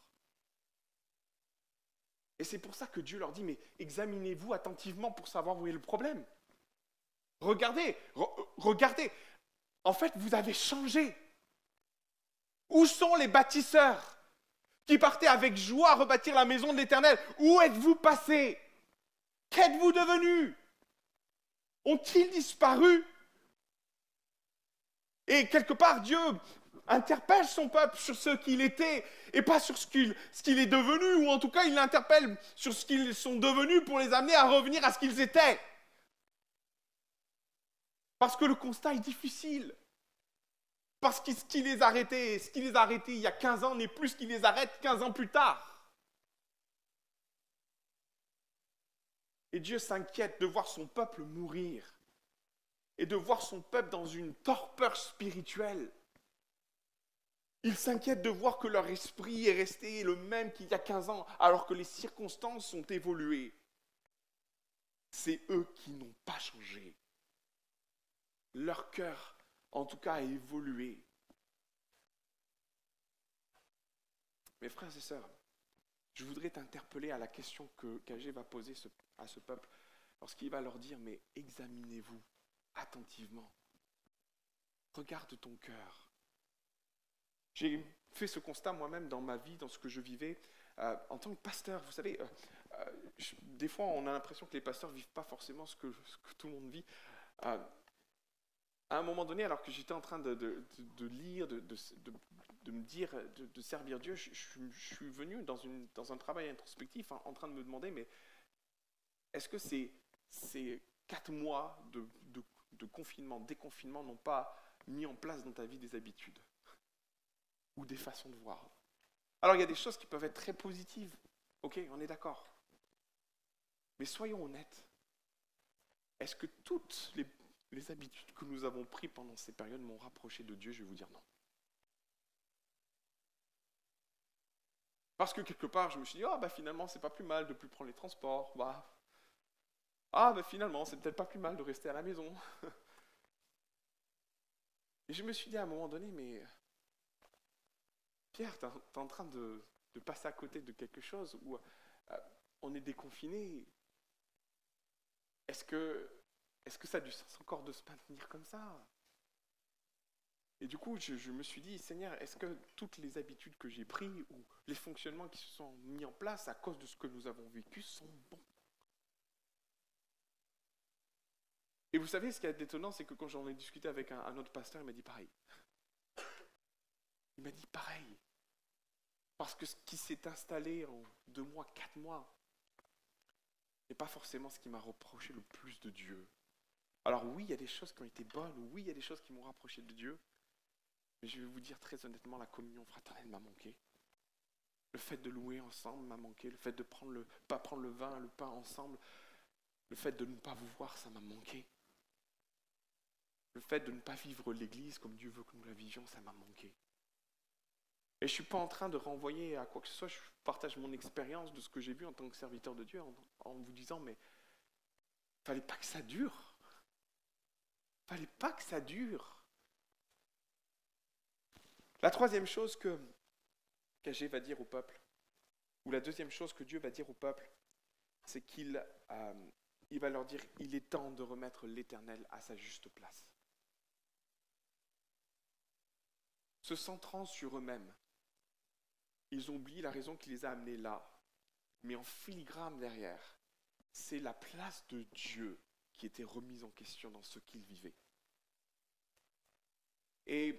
Et c'est pour ça que Dieu leur dit, mais examinez-vous attentivement pour savoir où est le problème. Regardez, regardez. En fait, vous avez changé. Où sont les bâtisseurs qui partaient avec joie rebâtir la maison de l'Éternel? Où êtes-vous passés Qu'êtes-vous devenus Ont-ils disparu? Et quelque part, Dieu interpelle son peuple sur ce qu'il était et pas sur ce qu'il est devenu, ou en tout cas, il l'interpelle sur ce qu'ils sont devenus pour les amener à revenir à ce qu'ils étaient. Parce que le constat est difficile. Parce que ce qui les a arrêtés, ce qui les a arrêtés il y a 15 ans n'est plus ce qui les arrête 15 ans plus tard. Et Dieu s'inquiète de voir son peuple mourir et de voir son peuple dans une torpeur spirituelle. Il s'inquiète de voir que leur esprit est resté le même qu'il y a 15 ans alors que les circonstances ont évolué. C'est eux qui n'ont pas changé. Leur cœur, en tout cas, a évolué. Mes frères et sœurs, je voudrais t'interpeller à la question que Cagé va poser à ce peuple lorsqu'il va leur dire, mais examinez-vous attentivement. Regarde ton cœur. J'ai fait ce constat moi-même dans ma vie, dans ce que je vivais euh, en tant que pasteur. Vous savez, euh, euh, des fois on a l'impression que les pasteurs ne vivent pas forcément ce que, tout le monde vit à un moment donné, alors que j'étais en train de, lire, de, me dire, de, servir Dieu, je, suis venu dans, un travail introspectif en, train de me demander, mais est-ce que ces, ces quatre mois de, confinement, déconfinement n'ont pas mis en place dans ta vie des habitudes ou des façons de voir? Alors il y a des choses qui peuvent être très positives, ok, on est d'accord. Mais soyons honnêtes. Est-ce que toutes les les habitudes que nous avons prises pendant ces périodes m'ont rapproché de Dieu, je vais vous dire non. Parce que quelque part, je me suis dit, ah bah finalement, c'est pas plus mal de plus prendre les transports. Bah. Ah bah finalement, c'est peut-être pas plus mal de rester à la maison. Et je me suis dit à un moment donné, mais Pierre, tu es en train de, passer à côté de quelque chose où euh, on est déconfiné. Est-ce que est-ce que ça a du sens encore de se maintenir comme ça? Et du coup, je, me suis dit, Seigneur, est-ce que toutes les habitudes que j'ai prises ou les fonctionnements qui se sont mis en place à cause de ce que nous avons vécu sont bons? Et vous savez, ce qui est étonnant, c'est que quand j'en ai discuté avec un, autre pasteur, il m'a dit pareil. Il m'a dit pareil. Parce que ce qui s'est installé en deux mois, quatre mois, n'est pas forcément ce qui m'a reproché le plus de Dieu. Alors oui, il y a des choses qui ont été bonnes, oui, il y a des choses qui m'ont rapproché de Dieu, mais je vais vous dire très honnêtement, la communion fraternelle m'a manqué. Le fait de louer ensemble m'a manqué, le fait de prendre le, pas prendre le vin, le pain ensemble. Le fait de ne pas vous voir, ça m'a manqué. Le fait de ne pas vivre l'Église comme Dieu veut que nous la vivions, ça m'a manqué. Et je ne suis pas en train de renvoyer à quoi que ce soit, je partage mon expérience de ce que j'ai vu en tant que serviteur de Dieu en, vous disant, mais il fallait pas que ça dure. Fallait pas que ça dure. La troisième chose que qu'Agé va dire au peuple, ou la deuxième chose que Dieu va dire au peuple, c'est qu'il euh, va leur dire, il est temps de remettre l'Éternel à sa juste place. Se centrant sur eux-mêmes, ils ont oublié la raison qui les a amenés là. Mais en filigrane derrière, c'est la place de Dieu qui était remise en question dans ce qu'ils vivaient. Et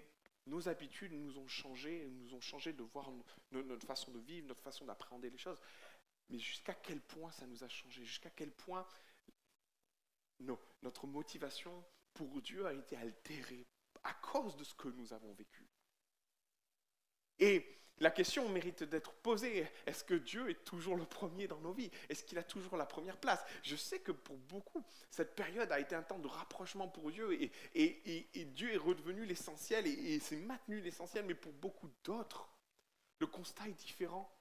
nos habitudes nous ont changé, nous ont changé de voir notre façon de vivre, notre façon d'appréhender les choses. Mais jusqu'à quel point ça nous a changé? Jusqu'à quel point notre motivation pour Dieu a été altérée à cause de ce que nous avons vécu? Et la question mérite d'être posée. Est-ce que Dieu est toujours le premier dans nos vies? Est-ce qu'il a toujours la première place? Je sais que pour beaucoup, cette période a été un temps de rapprochement pour Dieu et, Dieu est redevenu l'essentiel et, s'est maintenu l'essentiel, mais pour beaucoup d'autres, le constat est différent.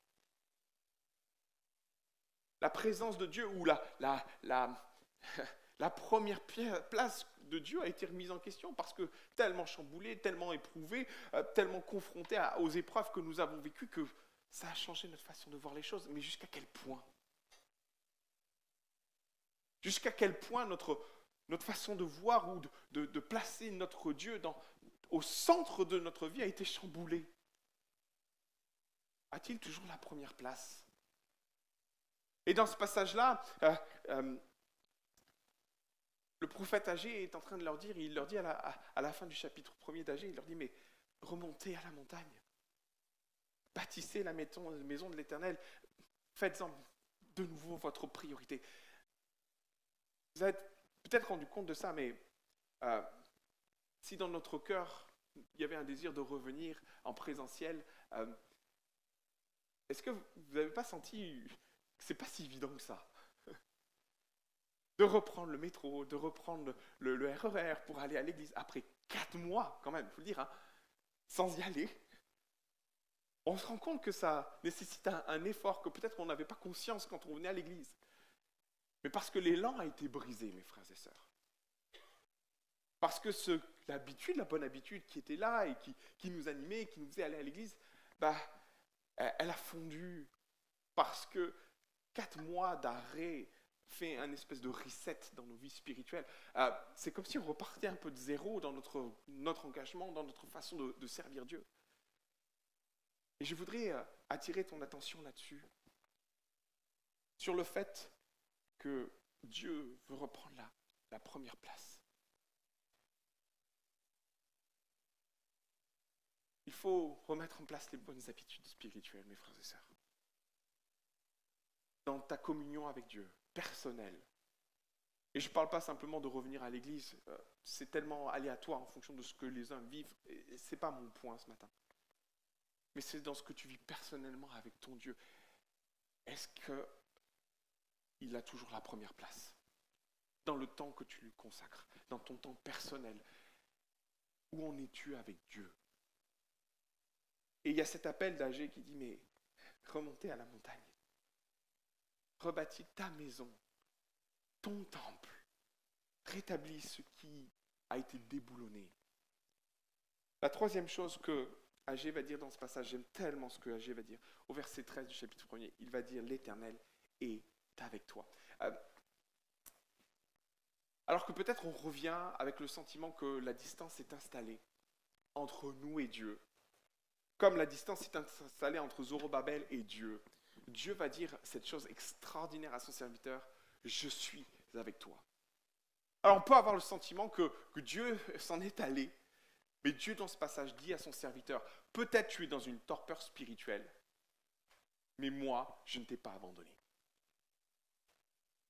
La présence de Dieu ou la, la, la première place de Dieu a été remise en question parce que tellement chamboulé, tellement éprouvé, euh, tellement confronté aux épreuves que nous avons vécues que ça a changé notre façon de voir les choses. Mais jusqu'à quel point? Jusqu'à quel point notre, façon de voir ou de, placer notre Dieu au centre de notre vie a été chamboulée? A-t-il toujours la première place? Et dans ce passage-là, euh, euh, le prophète âgé est en train de leur dire, il leur dit à la, fin du chapitre 1er d'Agé, il leur dit, mais remontez à la montagne, bâtissez la maison, de l'Éternel, faites-en de nouveau votre priorité. Vous avez peut-être rendu compte de ça, mais euh, si dans notre cœur, il y avait un désir de revenir en présentiel, euh, est-ce que vous n'avez pas senti que c'est pas si évident que ça? De reprendre le métro, de reprendre le, RER e pour aller à l'église après quatre mois, quand même, il faut le dire, hein, sans y aller. On se rend compte que ça nécessite un, effort que peut-être on n'avait pas conscience quand on venait à l'église. Mais parce que l'élan a été brisé, mes frères et sœurs. Parce que l'habitude, la bonne habitude qui était là et qui, qui nous animait, qui nous faisait aller à l'église, bah, elle a fondu. Parce que quatre mois d'arrêt fait un espèce de reset dans nos vies spirituelles. Euh, c'est comme si on repartait un peu de zéro dans notre, engagement, dans notre façon de, servir Dieu. Et je voudrais euh, attirer ton attention là-dessus, sur le fait que Dieu veut reprendre la première place. Il faut remettre en place les bonnes habitudes spirituelles, mes frères et sœurs. Dans ta communion avec Dieu, personnel. Et je ne parle pas simplement de revenir à l'église, euh, c'est tellement aléatoire en fonction de ce que les uns vivent, ce n'est pas mon point ce matin. Mais c'est dans ce que tu vis personnellement avec ton Dieu. Est-ce qu'il a toujours la première place Dans le temps que tu lui consacres, dans ton temps personnel, où en es-tu avec Dieu? Et il y a cet appel d'Agé qui dit, mais remontez à la montagne rebâtis ta maison, ton temple, rétablis ce qui a été déboulonné. La troisième chose que Agé va dire dans ce passage, j'aime tellement ce que Agé va dire, au verset 13 du chapitre 1er, il va dire l'Éternel est avec toi. Euh, alors que peut-être on revient avec le sentiment que la distance est installée entre nous et Dieu, comme la distance est installée entre Zorobabel et Dieu. Dieu va dire cette chose extraordinaire à son serviteur, je suis avec toi. Alors on peut avoir le sentiment que, Dieu s'en est allé, mais Dieu dans ce passage dit à son serviteur, peut-être tu es dans une torpeur spirituelle, mais moi, je ne t'ai pas abandonné.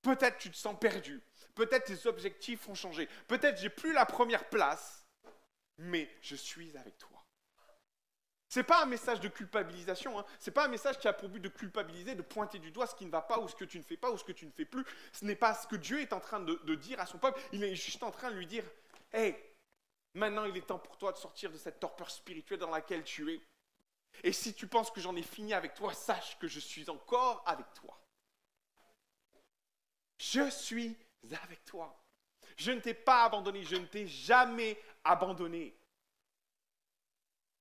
Peut-être tu te sens perdu, peut-être tes objectifs ont changé, peut-être j'ai plus la première place, mais je suis avec toi. C'est pas un message de culpabilisation, hein. c'est pas un message qui a pour but de culpabiliser, de pointer du doigt ce qui ne va pas ou ce que tu ne fais pas ou ce que tu ne fais plus. Ce n'est pas ce que Dieu est en train de dire à son peuple, il est juste en train de lui dire, hé, maintenant il est temps pour toi de sortir de cette torpeur spirituelle dans laquelle tu es. Et si tu penses que j'en ai fini avec toi, sache que je suis encore avec toi. Je suis avec toi. Je ne t'ai pas abandonné, je ne t'ai jamais abandonné.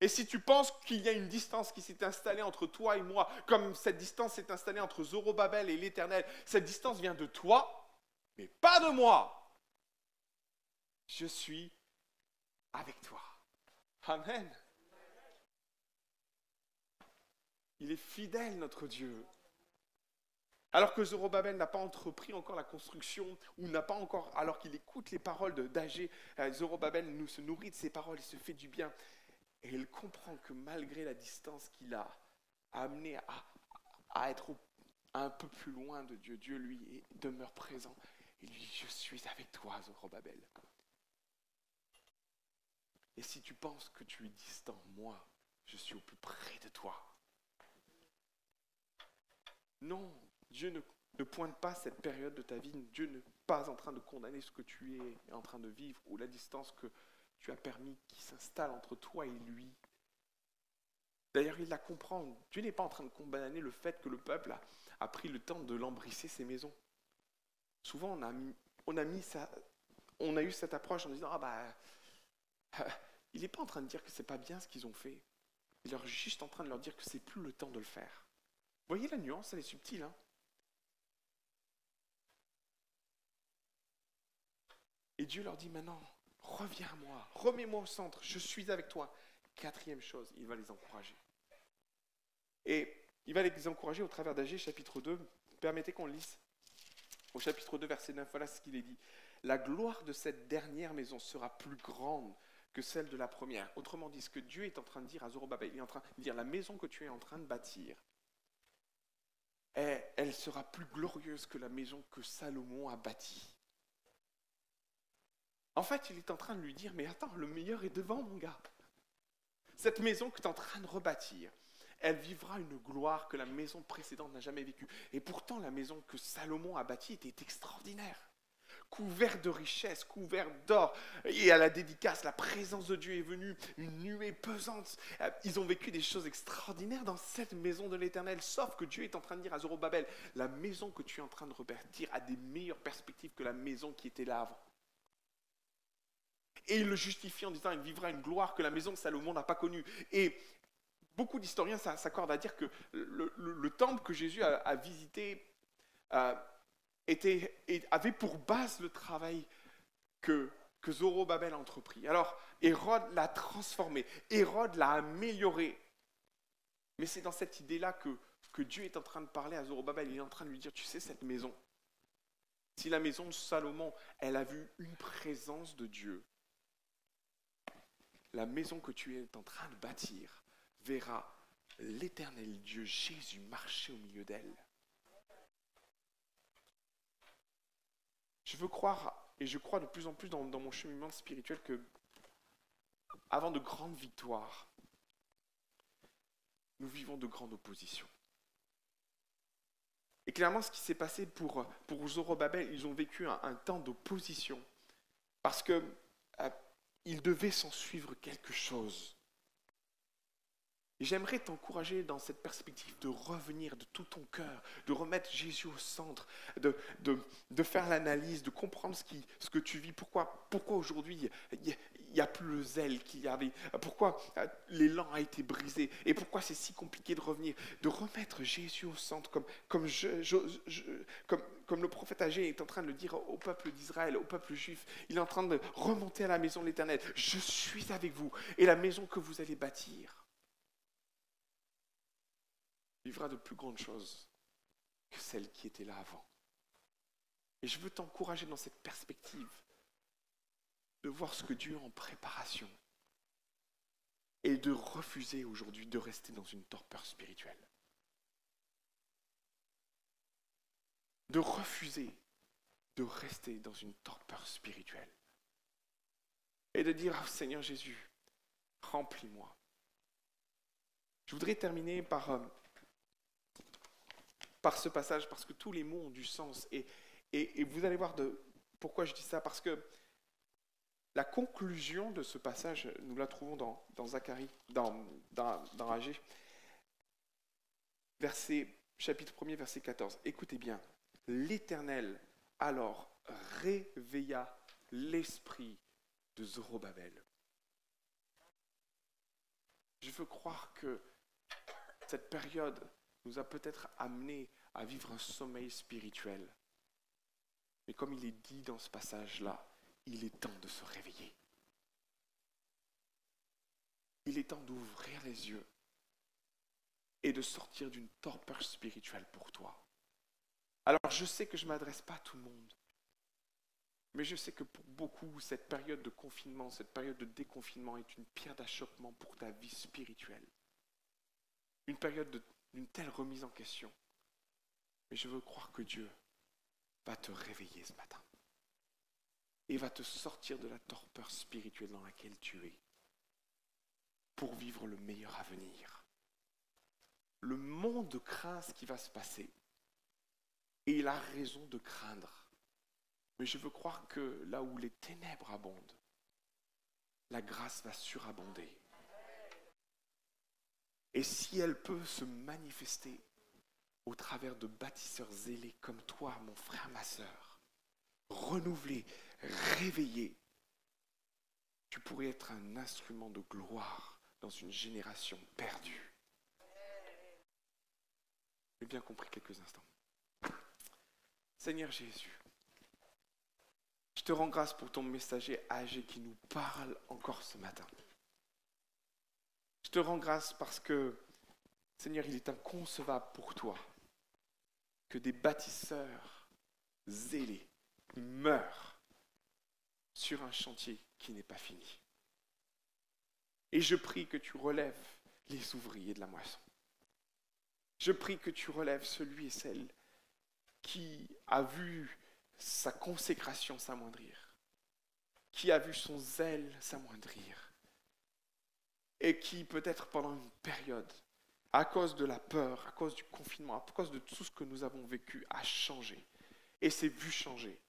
Et si tu penses qu'il y a une distance qui s'est installée entre toi et moi, comme cette distance s'est installée entre Zorobabel et l'Éternel, cette distance vient de toi, mais pas de moi. Je suis avec toi. Amen. Il est fidèle, notre Dieu. Alors que Zorobabel n'a pas entrepris encore la construction, ou n'a pas encore, alors qu'il écoute les paroles d'Agé, euh, Zorobabel nous se nourrit de ses paroles, il se fait du bien. Et il comprend que malgré la distance qu'il a amené à, être un peu plus loin de Dieu, Dieu lui demeure présent. Il lui dit, je suis avec toi, Zorobabel. Et si tu penses que tu es distant, moi, je suis au plus près de toi. Non, Dieu ne, pointe pas cette période de ta vie. Dieu n'est pas en train de condamner ce que tu es en train de vivre ou la distance que tu as permis qui s'installe entre toi et lui. D'ailleurs, il la comprend. Dieu n'est pas en train de condamner le fait que le peuple a, pris le temps de lambrisser ses maisons. Souvent, on a, eu cette approche en disant Ah bah, il n'est pas en train de dire que c'est pas bien ce qu'ils ont fait. Il est juste en train de leur dire que c'est plus le temps de le faire. Vous voyez la nuance, elle est subtile. Hein et Dieu leur dit maintenant, reviens à moi, remets-moi au centre, je suis avec toi. Quatrième chose, il va les encourager. Et il va les encourager au travers d'Agé, chapitre 2. Permettez qu'on lise au chapitre 2, verset 9. Voilà ce qu'il est dit. La gloire de cette dernière maison sera plus grande que celle de la première. Autrement dit, ce que Dieu est en train de dire à Zorobabel, il est en train de dire la maison que tu es en train de bâtir, elle sera plus glorieuse que la maison que Salomon a bâtie. En fait, il est en train de lui dire, mais attends, le meilleur est devant, mon gars. Cette maison que tu es en train de rebâtir, elle vivra une gloire que la maison précédente n'a jamais vécue. Et pourtant, la maison que Salomon a bâtie était extraordinaire couvert de richesses, couvert d'or. Et à la dédicace, la présence de Dieu est venue, une nuée pesante. Ils ont vécu des choses extraordinaires dans cette maison de l'Éternel, sauf que Dieu est en train de dire à Zorobabel, la maison que tu es en train de rebâtir a des meilleures perspectives que la maison qui était là avant. Et il le justifie en disant, il vivra une gloire que la maison de Salomon n'a pas connue. Et beaucoup d'historiens s'accordent à dire que le, temple que Jésus a, visité, euh, avait pour base le travail que, que Zorobabel a entrepris. Alors, Hérode l'a transformé, Hérode l'a amélioré. Mais c'est dans cette idée-là que, que Dieu est en train de parler à Zorobabel. Il est en train de lui dire, tu sais, cette maison, si la maison de Salomon, elle a vu une présence de Dieu, la maison que tu es en train de bâtir verra l'éternel Dieu Jésus marcher au milieu d'elle. Je veux croire, et je crois de plus en plus dans, mon cheminement spirituel, que avant de grandes victoires, nous vivons de grandes oppositions. Et clairement, ce qui s'est passé pour, pour Zorobabel, ils ont vécu un, temps d'opposition. Parce que euh, il devait s'en suivre quelque chose. J'aimerais t'encourager dans cette perspective de revenir de tout ton cœur, de remettre Jésus au centre, de, faire l'analyse, de comprendre ce, qui, ce que tu vis. Pourquoi, pourquoi aujourd'hui il n'y a, plus le zèle qu'il y avait? Pourquoi euh, l'élan a été brisé? Et pourquoi c'est si compliqué de revenir De remettre Jésus au centre, comme, comme, comme le prophète âgé est en train de le dire au peuple d'Israël, au peuple juif. Il est en train de remonter à la maison de l'Éternel. Je suis avec vous. Et la maison que vous allez bâtir vivra de plus grandes choses que celles qui étaient là avant. Et je veux t'encourager dans cette perspective de voir ce que Dieu a en préparation et de refuser aujourd'hui de rester dans une torpeur spirituelle. De refuser de rester dans une torpeur spirituelle. Et de dire, oh, Seigneur Jésus, remplis-moi. Je voudrais terminer par, euh, par ce passage parce que tous les mots ont du sens. Et, vous allez voir pourquoi je dis ça. Parce que la conclusion de ce passage, nous la trouvons dans, Zacharie, dans, dans, dans Agé, verset, chapitre 1er, verset 14. Écoutez bien. L'Éternel alors réveilla l'esprit de Zorobabel. Je veux croire que cette période nous a peut-être amené à vivre un sommeil spirituel. Mais comme il est dit dans ce passage-là, il est temps de se réveiller. Il est temps d'ouvrir les yeux et de sortir d'une torpeur spirituelle pour toi. Alors je sais que je ne m'adresse pas à tout le monde, mais je sais que pour beaucoup, cette période de confinement, cette période de déconfinement est une pierre d'achoppement pour ta vie spirituelle. Une période d'une telle remise en question. Mais je veux croire que Dieu va te réveiller ce matin et va te sortir de la torpeur spirituelle dans laquelle tu es pour vivre le meilleur avenir. Le monde craint ce qui va se passer et il a raison de craindre. Mais je veux croire que là où les ténèbres abondent, la grâce va surabonder. Et si elle peut se manifester au travers de bâtisseurs zélés comme toi, mon frère, ma sœur, renouvelés, réveillés, tu pourrais être un instrument de gloire dans une génération perdue. J'ai bien compris quelques instants. Seigneur Jésus, je te rends grâce pour ton messager âgé qui nous parle encore ce matin. Je te rends grâce parce que, Seigneur, il est inconcevable pour toi que des bâtisseurs zélés meurent sur un chantier qui n'est pas fini. Et je prie que tu relèves les ouvriers de la moisson. Je prie que tu relèves celui et celle qui a vu sa consécration s'amoindrir, qui a vu son zèle s'amoindrir, et qui peut-être pendant une période, à cause de la peur, à cause du confinement, à cause de tout ce que nous avons vécu, a changé, et s'est vu changer,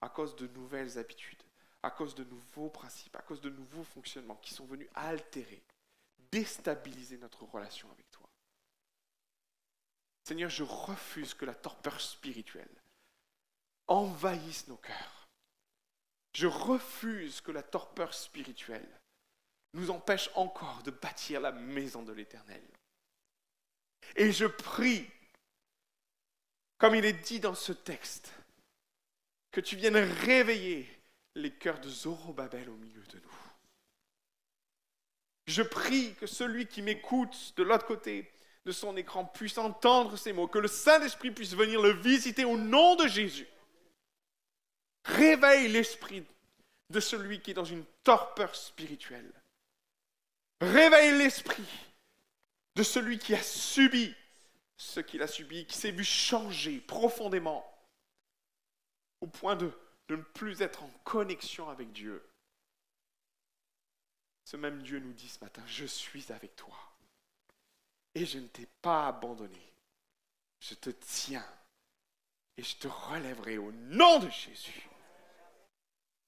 à cause de nouvelles habitudes, à cause de nouveaux principes, à cause de nouveaux fonctionnements qui sont venus altérer, déstabiliser notre relation avec. Seigneur, je refuse que la torpeur spirituelle envahisse nos cœurs. Je refuse que la torpeur spirituelle nous empêche encore de bâtir la maison de l'Éternel. Et je prie, comme il est dit dans ce texte, que tu viennes réveiller les cœurs de Zorobabel au milieu de nous. Je prie que celui qui m'écoute de l'autre côté de son écran puisse entendre ces mots, que le Saint-Esprit puisse venir le visiter au nom de Jésus. Réveille l'esprit de celui qui est dans une torpeur spirituelle. Réveille l'esprit de celui qui a subi ce qu'il a subi, qui s'est vu changer profondément au point de, de ne plus être en connexion avec Dieu. Ce même Dieu nous dit ce matin, je suis avec toi et je ne t'ai pas abandonné. Je te tiens et je te relèverai au nom de Jésus.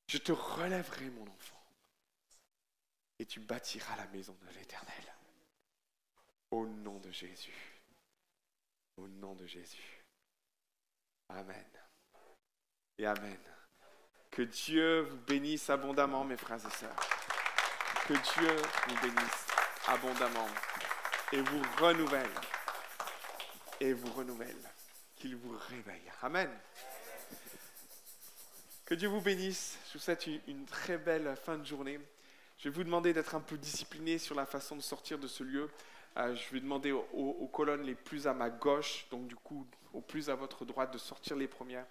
Je te relèverai, mon enfant, et tu bâtiras la maison de l'Éternel. Au nom de Jésus. Au nom de Jésus. Amen. Et Amen. Que Dieu vous bénisse abondamment, mes frères et sœurs. Que Dieu vous bénisse abondamment et vous renouvelle. Et vous renouvelle. Qu'il vous réveille. Amen. Que Dieu vous bénisse. Je vous souhaite une, très belle fin de journée. Je vais vous demander d'être un peu discipliné sur la façon de sortir de ce lieu. Euh, je vais demander aux, colonnes les plus à ma gauche, donc du coup au plus à votre droite, de sortir les premières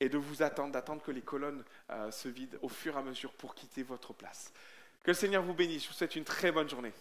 et de vous attendre, d'attendre que les colonnes euh, se vident au fur et à mesure pour quitter votre place. Que le Seigneur vous bénisse. Je vous souhaite une très bonne journée.